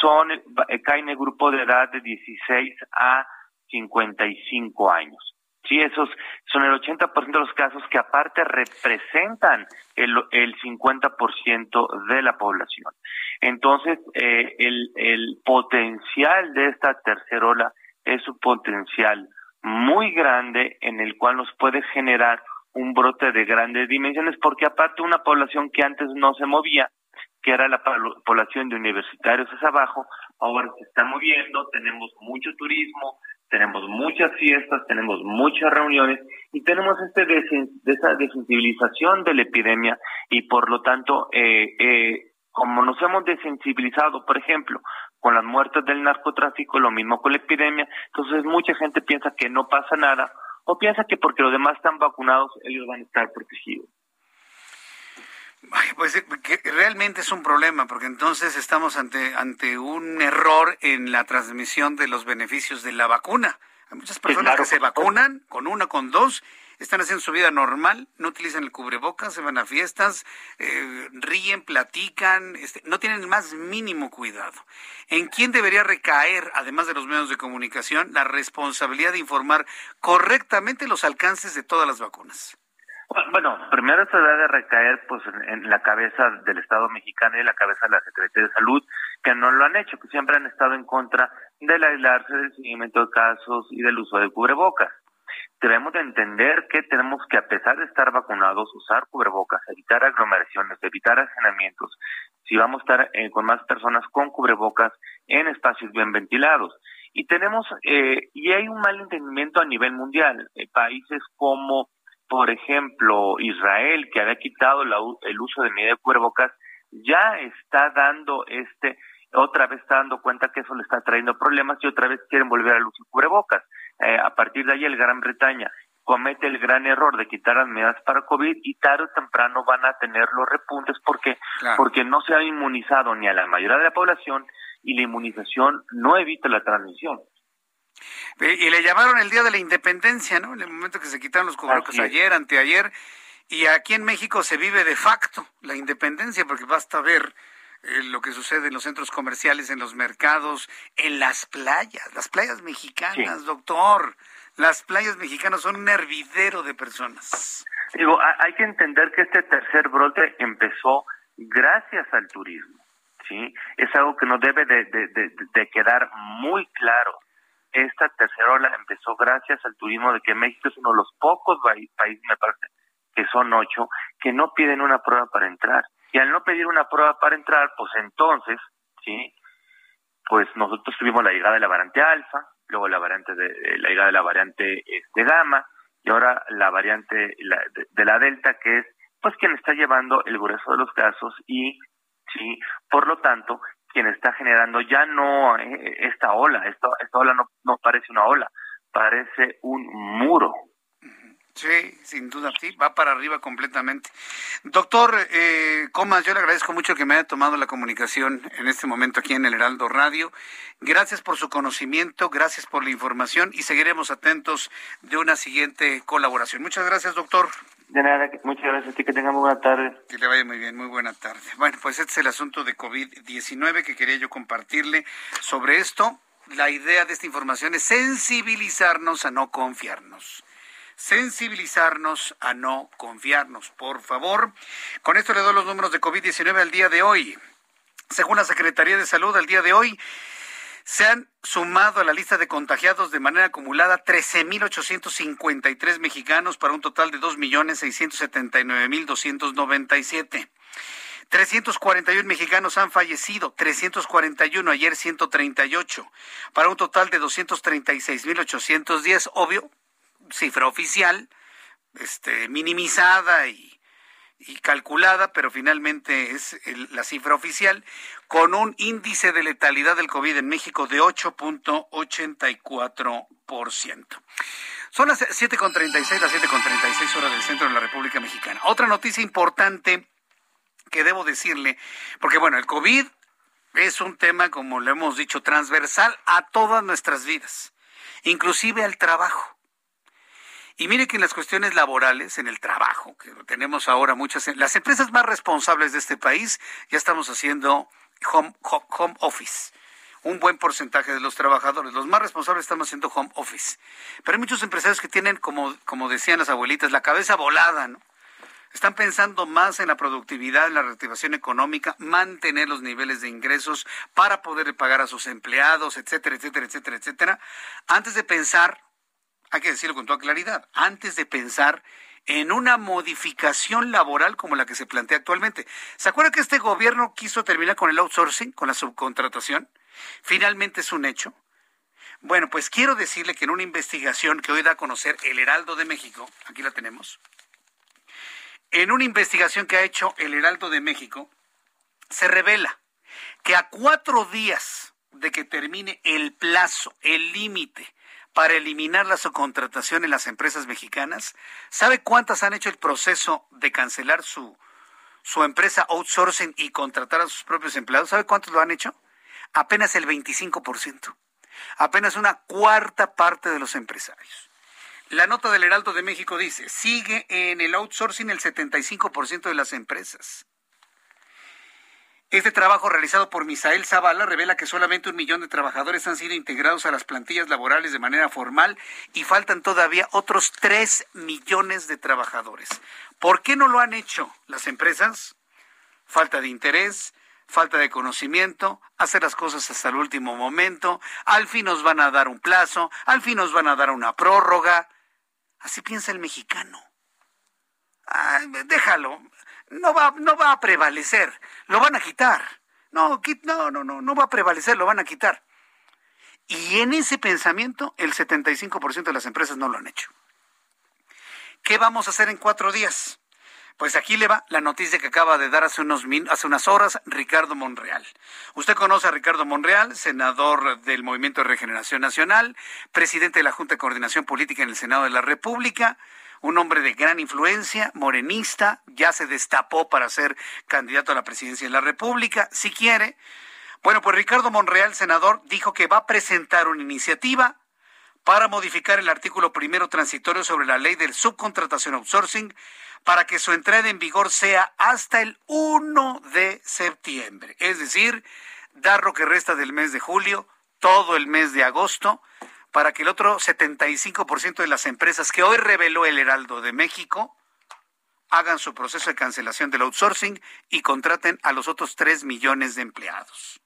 son eh, caen en el grupo de edad de 16 a 55 años. Sí, esos son el 80% de los casos que aparte representan el, el 50% de la población. Entonces, eh, el, el potencial de esta tercera ola es un potencial muy grande en el cual nos puede generar un brote de grandes dimensiones, porque aparte una población que antes no se movía, que era la población de universitarios hacia abajo, ahora se está moviendo, tenemos mucho turismo, tenemos muchas fiestas, tenemos muchas reuniones y tenemos este desensibilización de la epidemia y por lo tanto, eh, eh, como nos hemos desensibilizado, por ejemplo, con las muertes del narcotráfico, lo mismo con la epidemia, entonces mucha gente piensa que no pasa nada o piensa que porque los demás están vacunados ellos van a estar protegidos. Pues eh, que realmente es un problema, porque entonces estamos ante, ante un error en la transmisión de los beneficios de la vacuna. Hay muchas personas que se vacunan con una, con dos, están haciendo su vida normal, no utilizan el cubrebocas, se van a fiestas, eh, ríen, platican, este, no tienen el más mínimo cuidado. ¿En quién debería recaer, además de los medios de comunicación, la responsabilidad de informar correctamente los alcances de todas las vacunas? Bueno, primero se debe recaer pues en, la cabeza del Estado mexicano y la cabeza de la Secretaría de Salud, que no lo han hecho, que siempre han estado en contra del aislarse, del seguimiento de casos y del uso de cubrebocas. Debemos de entender que tenemos que, a pesar de estar vacunados, usar cubrebocas, evitar aglomeraciones, evitar hacinamientos, si vamos a estar eh, con más personas con cubrebocas en espacios bien ventilados. Y tenemos, eh, y hay un mal entendimiento a nivel mundial. Eh, países como por ejemplo, Israel, que había quitado el uso de medida de cubrebocas, ya está dando este, otra vez está dando cuenta que eso le está trayendo problemas y otra vez quieren volver al uso de cubrebocas. Eh, a partir de ahí, el Gran Bretaña comete el gran error de quitar las medidas para COVID y tarde o temprano van a tener los repuntes porque, porque no se ha inmunizado ni a la mayoría de la población y la inmunización no evita la transmisión. Y le llamaron el Día de la Independencia, ¿no? En el momento que se quitaron los cubrebocas ayer, anteayer. Y aquí en México se vive de facto la independencia, porque basta ver eh, lo que sucede en los centros comerciales, en los mercados, en las playas, las playas mexicanas, doctor. Las playas mexicanas son un hervidero de personas. Digo, hay que entender que este tercer brote empezó gracias al turismo, ¿sí? Es algo que nos debe de, de quedar muy claro esta tercera ola empezó gracias al turismo de que México es uno de los pocos países, me parece, que son ocho, que no piden una prueba para entrar. Y al no pedir una prueba para entrar, pues entonces, ¿sí? Pues nosotros tuvimos la llegada de la variante alfa, luego la variante de, eh, la llegada de la variante este, gamma, y ahora la variante de, la delta, que es pues quien está llevando el grueso de los casos y sí, por lo tanto, quien está generando ya no eh, esta ola, esta, esta ola no, no parece una ola, parece un muro. Sí, sin duda, sí, va para arriba completamente. Doctor eh, Comas, yo le agradezco mucho que me haya tomado la comunicación en este momento aquí en el Heraldo Radio. Gracias por su conocimiento, gracias por la información y seguiremos atentos de una siguiente colaboración. Muchas gracias, doctor. De nada, muchas gracias a ti, que tengan buena tarde. Que le vaya muy bien, muy buena tarde. Bueno, pues este es el asunto de COVID-19 que quería yo compartirle sobre esto. La idea de esta información es sensibilizarnos a no confiarnos sensibilizarnos a no confiarnos, por favor. Con esto le doy los números de COVID-19 al día de hoy. Según la Secretaría de Salud, al día de hoy, se han sumado a la lista de contagiados de manera acumulada 13.853 mexicanos para un total de 2.679.297. 341 mexicanos han fallecido, 341 ayer 138, para un total de 236.810, obvio, cifra oficial, este, minimizada y y calculada, pero finalmente es la cifra oficial, con un índice de letalidad del COVID en México de 8.84%. Son las 7.36, las 7.36 horas del centro de la República Mexicana. Otra noticia importante que debo decirle, porque bueno, el COVID es un tema, como lo hemos dicho, transversal a todas nuestras vidas inclusive al trabajo. Y mire que en las cuestiones laborales, en el trabajo, que tenemos ahora muchas, las empresas más responsables de este país ya estamos haciendo home, office un buen porcentaje de los trabajadores. Los más responsables estamos haciendo home office. Pero hay muchos empresarios que tienen, como, como decían las abuelitas, la cabeza volada, ¿no? Están pensando más en la productividad, en la reactivación económica, mantener los niveles de ingresos para poder pagar a sus empleados, etcétera, etcétera, etcétera, etcétera, antes de pensar, hay que decirlo con toda claridad, antes de pensar en una modificación laboral como la que se plantea actualmente. ¿Se acuerda que este gobierno quiso terminar con el outsourcing, con la subcontratación? Finalmente es un hecho. Bueno, pues quiero decirle que en una investigación que hoy da a conocer el Heraldo de México, aquí la tenemos, en una investigación que ha hecho el Heraldo de México, se revela que a cuatro días de que termine el plazo, el límite para eliminar la subcontratación en las empresas mexicanas, ¿sabe cuántas han hecho el proceso de cancelar su, su empresa outsourcing y contratar a sus propios empleados? ¿Sabe cuántos lo han hecho? apenas el 25%, apenas una cuarta parte de los empresarios. La nota del Heraldo de México dice, sigue en el outsourcing el 75% de las empresas. Este trabajo realizado por Misael Zavala revela que solamente un millón de trabajadores han sido integrados a las plantillas laborales de manera formal y faltan todavía otros tres millones de trabajadores. ¿Por qué no lo han hecho las empresas? Falta de interés, falta de conocimiento, hacer las cosas hasta el último momento, al fin nos van a dar un plazo, al fin nos van a dar una prórroga. Así piensa el mexicano. déjalo, no va, no va a prevalecer, lo van a quitar. No, no, no, no, no va a prevalecer, lo van a quitar. Y en ese pensamiento, el 75% de las empresas no lo han hecho. ¿Qué vamos a hacer en cuatro días? Pues aquí le va la noticia que acaba de dar hace, unos hace unas horas Ricardo Monreal. Usted conoce a Ricardo Monreal, senador del Movimiento de Regeneración Nacional, presidente de la Junta de Coordinación Política en el Senado de la República, un hombre de gran influencia, morenista, ya se destapó para ser candidato a la presidencia de la República, si quiere. Bueno, pues Ricardo Monreal, senador, dijo que va a presentar una iniciativa para modificar el artículo primero transitorio sobre la ley del subcontratación outsourcing para que su entrada en vigor sea hasta el 1 de septiembre. Es decir, dar lo que resta del mes de julio, todo el mes de agosto, para que el otro 75% de las empresas que hoy reveló el Heraldo de México hagan su proceso de cancelación del outsourcing y contraten a los otros 3 millones de empleados.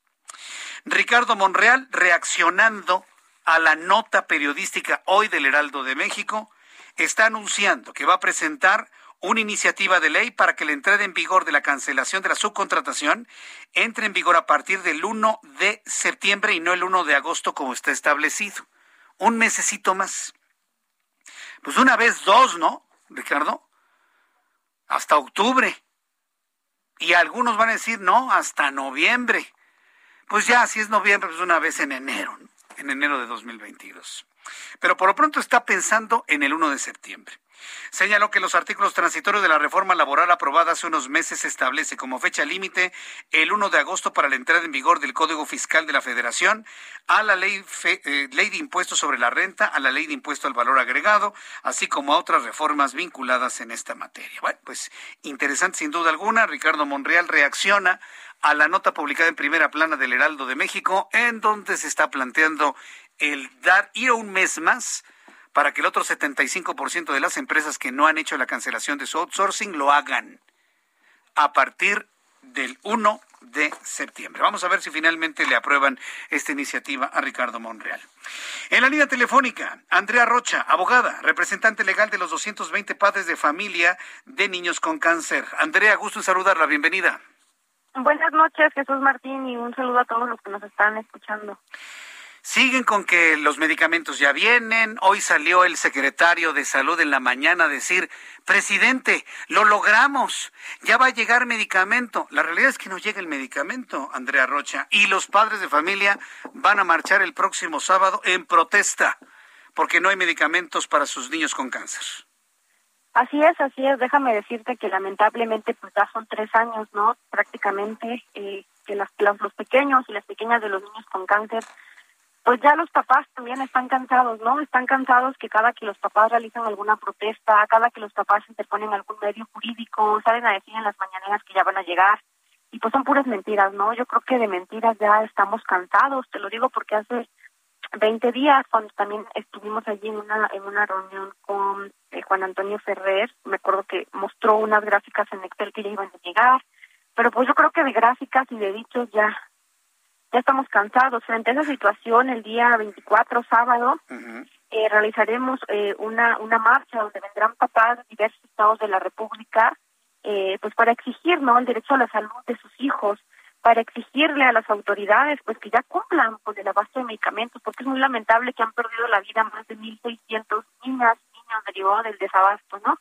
Ricardo Monreal, reaccionando a la nota periodística hoy del Heraldo de México, está anunciando que va a presentar una iniciativa de ley para que la entrada en vigor de la cancelación de la subcontratación entre en vigor a partir del 1 de septiembre y no el 1 de agosto como está establecido. Un mesecito más. Pues una vez dos, ¿no, Ricardo? Hasta octubre. Y algunos van a decir, no, hasta noviembre. Pues ya, si es noviembre, pues una vez en enero, en enero de 2022. Pero por lo pronto está pensando en el 1 de septiembre. Señaló que los artículos transitorios de la reforma laboral aprobada hace unos meses establece como fecha límite el 1 de agosto para la entrada en vigor del Código Fiscal de la Federación, a la ley, eh, ley de impuestos sobre la renta, a la ley de impuesto al valor agregado, así como a otras reformas vinculadas en esta materia. Bueno, pues interesante sin duda alguna. Ricardo Monreal reacciona a la nota publicada en primera plana del Heraldo de México, en donde se está planteando el dar ir a un mes más para que el otro 75% de las empresas que no han hecho la cancelación de su outsourcing lo hagan a partir del 1 de septiembre. Vamos a ver si finalmente le aprueban esta iniciativa a Ricardo Monreal. En la línea telefónica, Andrea Rocha, abogada, representante legal de los 220 padres de familia de niños con cáncer. Andrea, gusto en saludarla, bienvenida. Buenas noches, Jesús Martín, y un saludo a todos los que nos están escuchando. Siguen con que los medicamentos ya vienen. Hoy salió el secretario de salud en la mañana a decir, presidente, lo logramos, ya va a llegar medicamento. La realidad es que no llega el medicamento, Andrea Rocha, y los padres de familia van a marchar el próximo sábado en protesta porque no hay medicamentos para sus niños con cáncer. Así es, así es. Déjame decirte que lamentablemente pues ya son tres años, ¿no? Prácticamente eh, que las, los pequeños y las pequeñas de los niños con cáncer pues ya los papás también están cansados, ¿no? Están cansados que cada que los papás realizan alguna protesta, cada que los papás interponen algún medio jurídico, salen a decir en las mañaneras que ya van a llegar, y pues son puras mentiras, ¿no? Yo creo que de mentiras ya estamos cansados, te lo digo porque hace 20 días, cuando también estuvimos allí en una, en una reunión con eh, Juan Antonio Ferrer, me acuerdo que mostró unas gráficas en Excel que ya iban a llegar, pero pues yo creo que de gráficas y de dichos ya ya estamos cansados. Frente a esa situación, el día 24, sábado, eh, realizaremos eh, una, una marcha donde vendrán papás de diversos estados de la República, eh, pues para exigir ¿no? el derecho a la salud de sus hijos, para exigirle a las autoridades pues que ya cumplan con el abasto de medicamentos, porque es muy lamentable que han perdido la vida más de 1.600 niñas, niños derivados del desabasto, ¿no?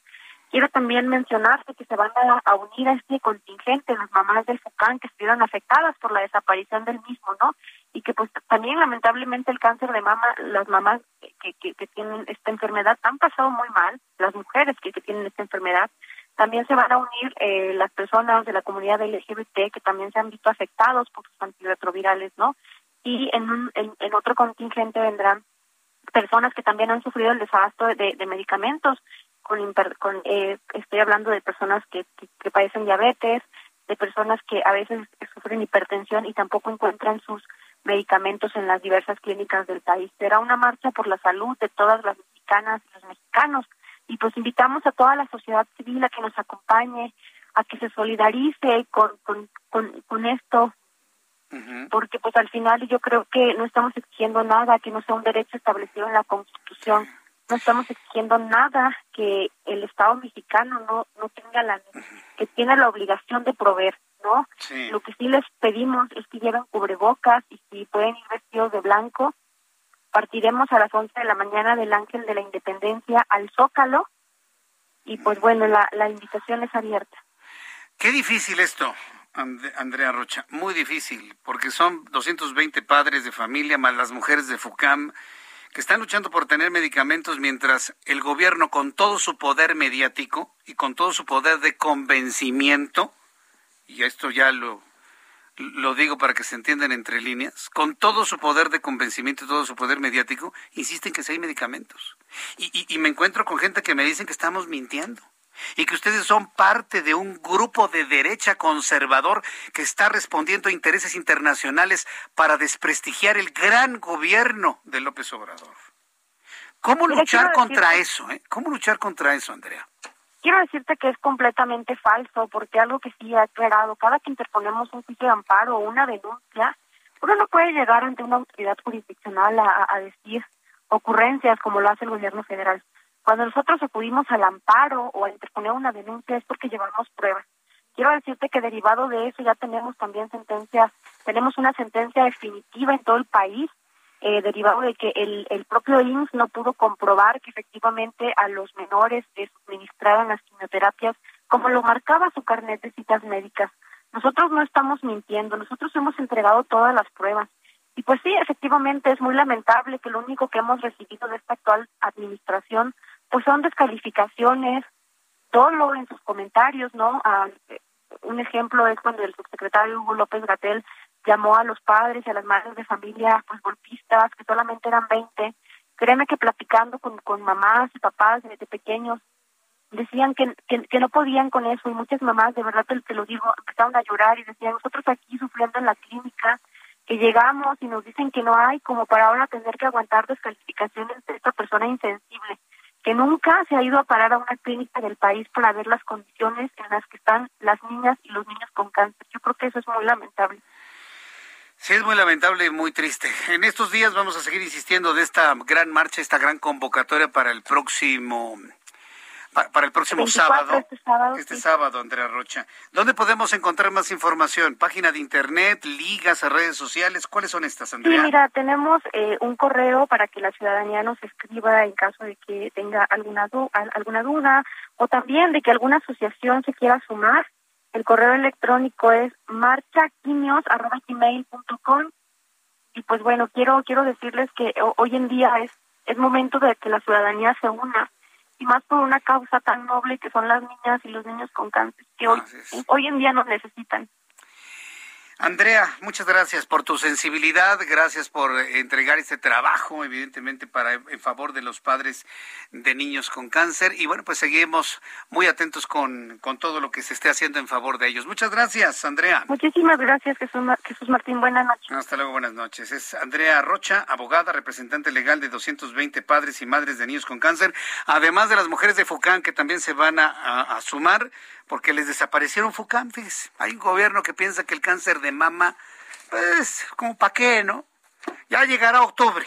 Quiero también mencionarte que se van a, unir a este contingente las mamás del FUCAN que estuvieron afectadas por la desaparición del mismo, ¿no? Y que pues también lamentablemente el cáncer de mama, las mamás que, que, tienen esta enfermedad han pasado muy mal, las mujeres que, que tienen esta enfermedad, también se van a unir eh, las personas de la comunidad LGBT que también se han visto afectados por los antirretrovirales, ¿no? Y en, un, en, en otro contingente vendrán personas que también han sufrido el desabasto de, de medicamentos con, con eh, estoy hablando de personas que, que, padecen diabetes, de personas que a veces sufren hipertensión y tampoco encuentran sus medicamentos en las diversas clínicas del país. Será una marcha por la salud de todas las mexicanas y los mexicanos. Y pues invitamos a toda la sociedad civil a que nos acompañe, a que se solidarice con, con, con, con esto, porque pues al final yo creo que no estamos exigiendo nada que no sea un derecho establecido en la Constitución no estamos exigiendo nada que el Estado mexicano no no tenga la que tiene la obligación de proveer, ¿no? Lo que sí les pedimos es que lleven cubrebocas y si pueden ir vestidos de blanco. Partiremos a las 11 de la mañana del Ángel de la Independencia al Zócalo y pues bueno, la, la invitación es abierta. Qué difícil esto, Andrea Rocha, muy difícil, porque son 220 padres de familia más las mujeres de FUCAM que están luchando por tener medicamentos mientras el gobierno con todo su poder mediático y con todo su poder de convencimiento, y esto ya lo, lo digo para que se entiendan entre líneas, con todo su poder de convencimiento y todo su poder mediático, insisten que sí hay medicamentos. Y, y me encuentro con gente que me dicen que estamos mintiendo y que ustedes son parte de un grupo de derecha conservador que está respondiendo a intereses internacionales para desprestigiar el gran gobierno de López Obrador. ¿Cómo luchar contra eso? Eh? ¿Cómo luchar contra eso, Andrea? Quiero decirte que es completamente falso, porque algo que sí ha aclarado, cada que interponemos un juicio de amparo o una denuncia, uno no puede llegar ante una autoridad jurisdiccional a decir ocurrencias como lo hace el gobierno federal. Cuando nosotros acudimos al amparo o a interponer una denuncia es porque llevamos pruebas. Quiero decirte que derivado de eso ya tenemos también sentencias, tenemos una sentencia definitiva en todo el país, eh, derivado de que el, el propio INS no pudo comprobar que efectivamente a los menores se suministraban las quimioterapias como lo marcaba su carnet de citas médicas. Nosotros no estamos mintiendo, nosotros hemos entregado todas las pruebas. Y pues sí, efectivamente es muy lamentable que lo único que hemos recibido de esta actual administración pues son descalificaciones, solo en sus comentarios, ¿no? Ah, un ejemplo es cuando el subsecretario Hugo López Gatel llamó a los padres y a las madres de familia pues golpistas, que solamente eran 20. Créeme que platicando con, con mamás y papás desde pequeños, decían que, que, no podían con eso y muchas mamás, de verdad te, te, lo digo, empezaron a llorar y decían, nosotros aquí sufriendo en la clínica, que llegamos y nos dicen que no hay, como para ahora tener que aguantar descalificaciones de esta persona insensible que nunca se ha ido a parar a una clínica del país para ver las condiciones en las que están las niñas y los niños con cáncer. Yo creo que eso es muy lamentable. Sí, es muy lamentable y muy triste. En estos días vamos a seguir insistiendo de esta gran marcha, esta gran convocatoria para el próximo para el próximo sábado. Este sábado, este sábado, Andrea Rocha. ¿Dónde podemos encontrar más información? ¿Página de internet, ligas, redes sociales? ¿Cuáles son estas, Andrea? Sí, mira, tenemos eh, un correo para que la ciudadanía nos escriba en caso de que tenga alguna, alguna duda o también de que alguna asociación se quiera sumar. El correo electrónico es marchaquimios.com y pues bueno, quiero quiero decirles que hoy en día es es momento de que la ciudadanía se una y más por una causa tan noble que son las niñas y los niños con cáncer, que hoy, hoy en día nos necesitan. Andrea, muchas gracias por tu sensibilidad, gracias por entregar este trabajo, evidentemente, para en favor de los padres de niños con cáncer. Y bueno, pues seguimos muy atentos con, con todo lo que se esté haciendo en favor de ellos. Muchas gracias, Andrea. Muchísimas gracias, Jesús, Jesús Martín. Buenas noches. Hasta luego, buenas noches. Es Andrea Rocha, abogada, representante legal de 220 padres y madres de niños con cáncer, además de las mujeres de FUCAN que también se van a, a sumar porque les desaparecieron FUCAM, fíjese. Hay un gobierno que piensa que el cáncer de mama, pues, como para qué, ¿no? Ya llegará octubre,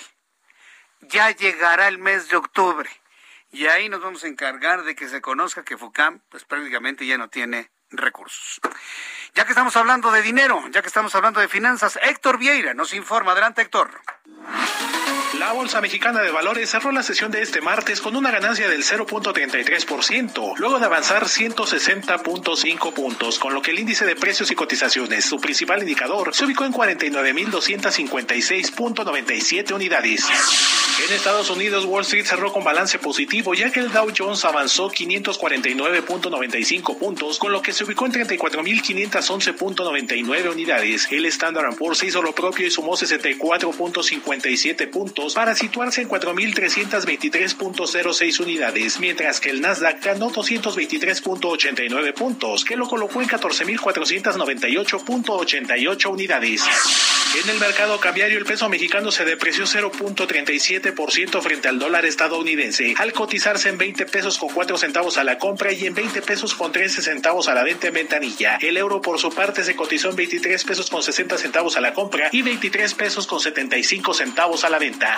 ya llegará el mes de octubre, y ahí nos vamos a encargar de que se conozca que FUCAM, pues prácticamente ya no tiene recursos. Ya que estamos hablando de dinero, ya que estamos hablando de finanzas, Héctor Vieira nos informa. Adelante, Héctor. La Bolsa Mexicana de Valores cerró la sesión de este martes con una ganancia del 0.33%, luego de avanzar 160.5 puntos, con lo que el índice de precios y cotizaciones, su principal indicador, se ubicó en 49.256.97 unidades. En Estados Unidos, Wall Street cerró con balance positivo, ya que el Dow Jones avanzó 549.95 puntos, con lo que se ubicó en 34.511.99 unidades. El Standard Poor's hizo lo propio y sumó 64.57 puntos para situarse en 4.323.06 unidades, mientras que el Nasdaq ganó 223.89 puntos, que lo colocó en 14.498.88 unidades. En el mercado cambiario, el peso mexicano se depreció 0.37% frente al dólar estadounidense, al cotizarse en 20 pesos con 4 centavos a la compra y en 20 pesos con 13 centavos a la venta en ventanilla. El euro, por su parte, se cotizó en 23 pesos con 60 centavos a la compra y 23 pesos con 75 centavos a la venta.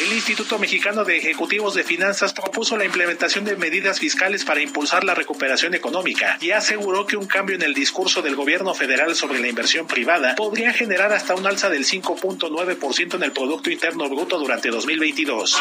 El Instituto Mexicano de Ejecutivos de Finanzas propuso la implementación de medidas fiscales para impulsar la recuperación económica y aseguró que un cambio en el discurso del gobierno federal sobre la inversión privada podría generar hasta un alza del 5.9% en el Producto Interno Bruto durante 2022.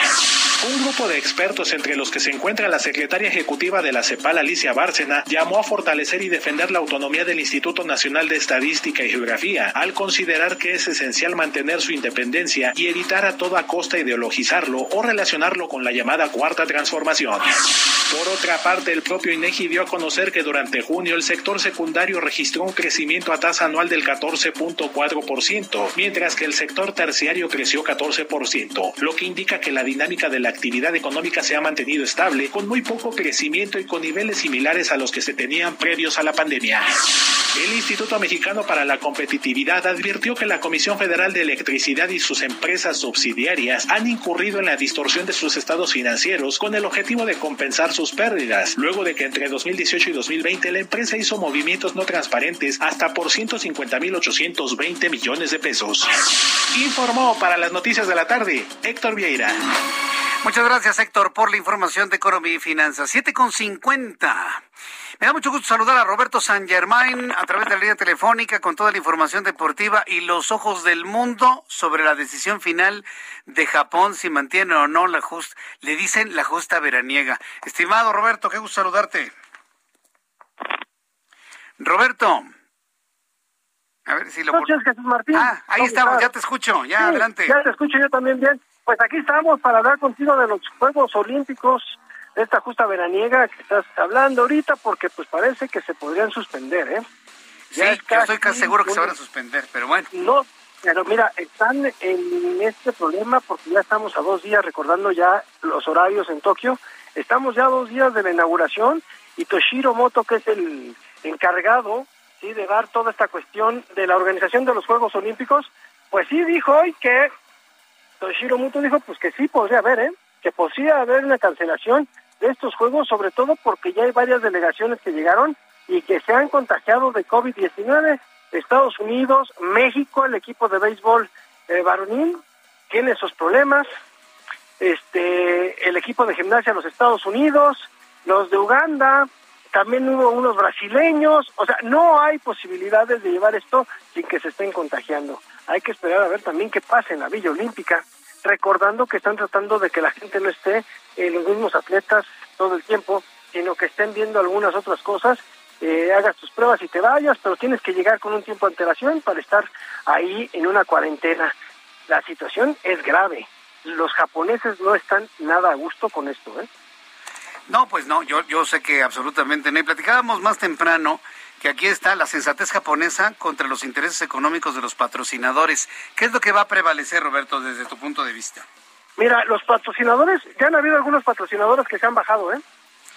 Un grupo de expertos, entre los que se encuentra la secretaria ejecutiva de la CEPAL, Alicia Bárcena, llamó a fortalecer y defender la autonomía del Instituto Nacional de Estadística y Geografía, al considerar que es esencial mantener su independencia y evitar a toda costa ideologizarlo o relacionarlo con la llamada Cuarta Transformación. Por otra parte, el propio INEGI dio a conocer que durante junio el sector secundario registró un crecimiento a tasa anual del 14.4%, mientras que el sector terciario creció 14%, lo que indica que la dinámica de la actividad económica se ha mantenido estable, con muy poco crecimiento y con niveles similares a los que se tenían previos a la pandemia. El Instituto Mexicano para la Competitividad advirtió que la Comisión Federal de Electricidad y sus empresas subsidiarias han incurrido en la distorsión de sus estados financieros con el objetivo de compensar sus pérdidas, luego de que entre 2018 y 2020 la empresa hizo movimientos no transparentes hasta por 150.820 millones de pesos. Informó para las noticias de la tarde Héctor Vieira. Muchas gracias, Héctor, por la información de Economía y Finanzas. 7.50. Me da mucho gusto saludar a Roberto San Germain a través de la línea telefónica con toda la información deportiva y los ojos del mundo sobre la decisión final de Japón si mantiene o no la justa, le dicen la justa veraniega. Estimado Roberto, qué gusto saludarte. Roberto. A ver si lo Noches, Jesús Martín. Ah, ahí estamos, ya te escucho, ya Sí, adelante. Ya te escucho yo también bien. Pues aquí estamos para hablar contigo de los Juegos Olímpicos, de esta justa veraniega que estás hablando ahorita, porque pues parece que se podrían suspender, ¿eh? Sí, Ya yo estoy casi seguro que se van a suspender, pero bueno. No, pero mira, están en este problema porque ya estamos a dos días recordando ya los horarios en Tokio. Estamos ya a dos días de la inauguración y Toshiro Moto, que es el encargado sí de dar toda esta cuestión de la organización de los Juegos Olímpicos, pues sí dijo hoy que Toshiro Moto dijo pues que sí podría haber, ¿eh? que podría haber una cancelación de estos juegos, sobre todo porque ya hay varias delegaciones que llegaron y que se han contagiado de COVID-19. Estados Unidos, México, el equipo de béisbol eh, tiene esos problemas. Este, el equipo de gimnasia de los Estados Unidos, los de Uganda, también hubo unos brasileños, o sea, no hay posibilidades de llevar esto sin que se estén contagiando. Hay que esperar a ver también qué pasa en la Villa Olímpica, recordando que están tratando de que la gente no esté en los mismos atletas todo el tiempo, sino que estén viendo algunas otras cosas, eh, hagas tus pruebas y te vayas, pero tienes que llegar con un tiempo de antelación para estar ahí en una cuarentena. La situación es grave. Los japoneses no están nada a gusto con esto, ¿eh? No, pues no, yo, yo sé que absolutamente no. Y platicábamos más temprano que aquí está la sensatez japonesa contra los intereses económicos de los patrocinadores. ¿Qué es lo que va a prevalecer, Roberto, desde tu punto de vista? Mira, los patrocinadores, ya han habido algunos patrocinadores que se han bajado, ¿eh?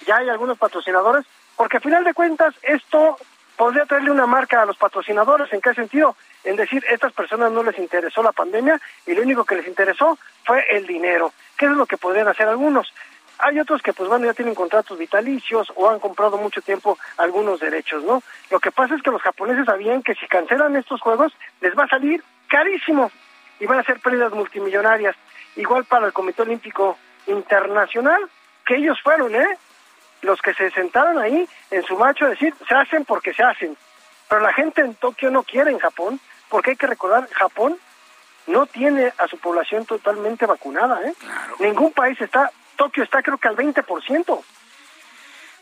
Ya hay algunos patrocinadores, porque a final de cuentas esto podría traerle una marca a los patrocinadores. ¿En qué sentido? En decir, estas personas no les interesó la pandemia y lo único que les interesó fue el dinero. ¿Qué es lo que podrían hacer algunos? Hay otros que, pues bueno, ya tienen contratos vitalicios o han comprado mucho tiempo algunos derechos, ¿no? Lo que pasa es que los japoneses sabían que si cancelan estos juegos, les va a salir carísimo y van a ser pérdidas multimillonarias. Igual para el Comité Olímpico Internacional, que ellos fueron, ¿eh? Los que se sentaron ahí en su macho a decir, se hacen porque se hacen. Pero la gente en Tokio no quiere en Japón, porque hay que recordar, Japón no tiene a su población totalmente vacunada, ¿eh? Ningún país está Tokio está creo que al 20%.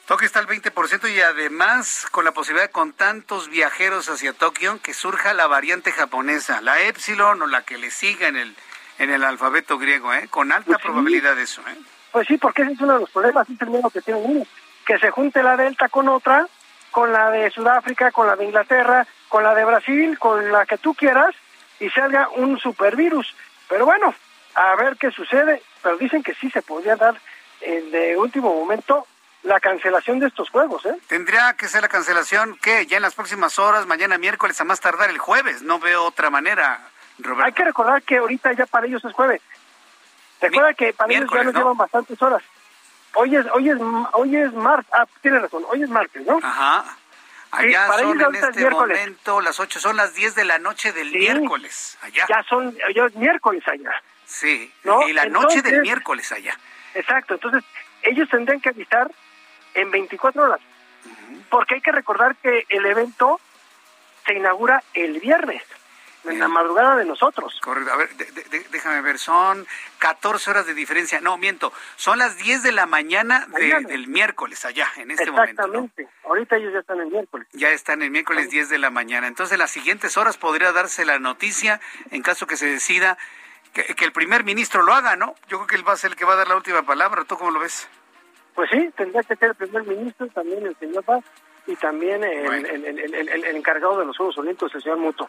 Tokio está al 20% y además con la posibilidad con tantos viajeros hacia Tokio que surja la variante japonesa, la Epsilon o la que le siga en el en el alfabeto griego, ¿eh? con alta Pues sí. probabilidad de eso. ¿eh? Pues sí, porque ese es uno de los problemas, es el miedo que tienen unos, que se junte la Delta con otra, con la de Sudáfrica, con la de Inglaterra, con la de Brasil, con la que tú quieras, y salga un supervirus. Pero bueno, a ver qué sucede, pero dicen que sí se podría dar eh, de último momento la cancelación de estos juegos, ¿eh? Tendría que ser la cancelación que ya en las próximas horas, mañana miércoles, a más tardar el jueves. No veo otra manera, Roberto. Hay que recordar que ahorita ya para ellos es jueves. Recuerda que para ellos ya nos ¿no? llevan bastantes horas. Hoy es, hoy es, hoy es martes, ah, tienes razón, hoy es martes, ¿no? Ajá. Sí, Allá para ellos son en este miércoles. momento las 8, son las 10 de la noche del Sí. miércoles. Allá. Ya son, ya es miércoles allá. Sí. ¿no? Y la noche del miércoles allá. Exacto, entonces ellos tendrían que avisar en 24 horas, porque hay que recordar que el evento se inaugura el viernes, en la madrugada de nosotros. Correcto. A ver, de- de- de- déjame ver, son 14 horas de diferencia. No, miento, son las 10 de la mañana, de- Mañana. del miércoles allá, en este momento. ¿no? Exactamente, ahorita ellos ya están el miércoles. Ya están el miércoles 10 de la mañana. Entonces, en las siguientes horas podría darse la noticia en caso que se decida que, que el primer ministro lo haga, ¿no? Yo creo que él va a ser el que va a dar la última palabra. ¿Tú cómo lo ves? Pues sí, tendría que ser el primer ministro, también el señor Paz, y también el, el- el- el- el- el encargado de los Juegos Olímpicos, el señor Muto.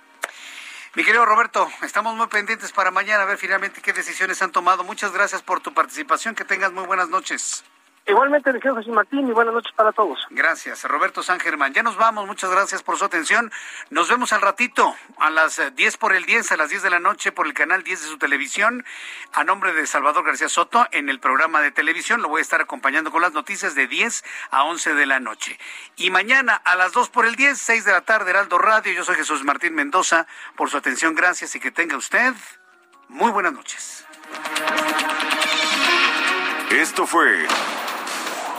Mi querido Roberto, estamos muy pendientes para mañana a ver finalmente qué decisiones han tomado. Muchas gracias por tu participación. Que tengas muy buenas noches. Igualmente, el señor Jesús Martín, y buenas noches para todos. Gracias, Roberto San Germán. Ya nos vamos, muchas gracias por su atención. Nos vemos al ratito, a las eh, 10 por el 10, a las 10 de la noche por el canal 10 de su televisión. A nombre de Salvador García Soto, en el programa de televisión, lo voy a estar acompañando con las noticias de 10 a 11 de la noche. Y mañana a las 2 por el 10, 6 de la tarde, Heraldo Radio. Yo soy Jesús Martín Mendoza. Por su atención, gracias y que tenga usted muy buenas noches. Esto fue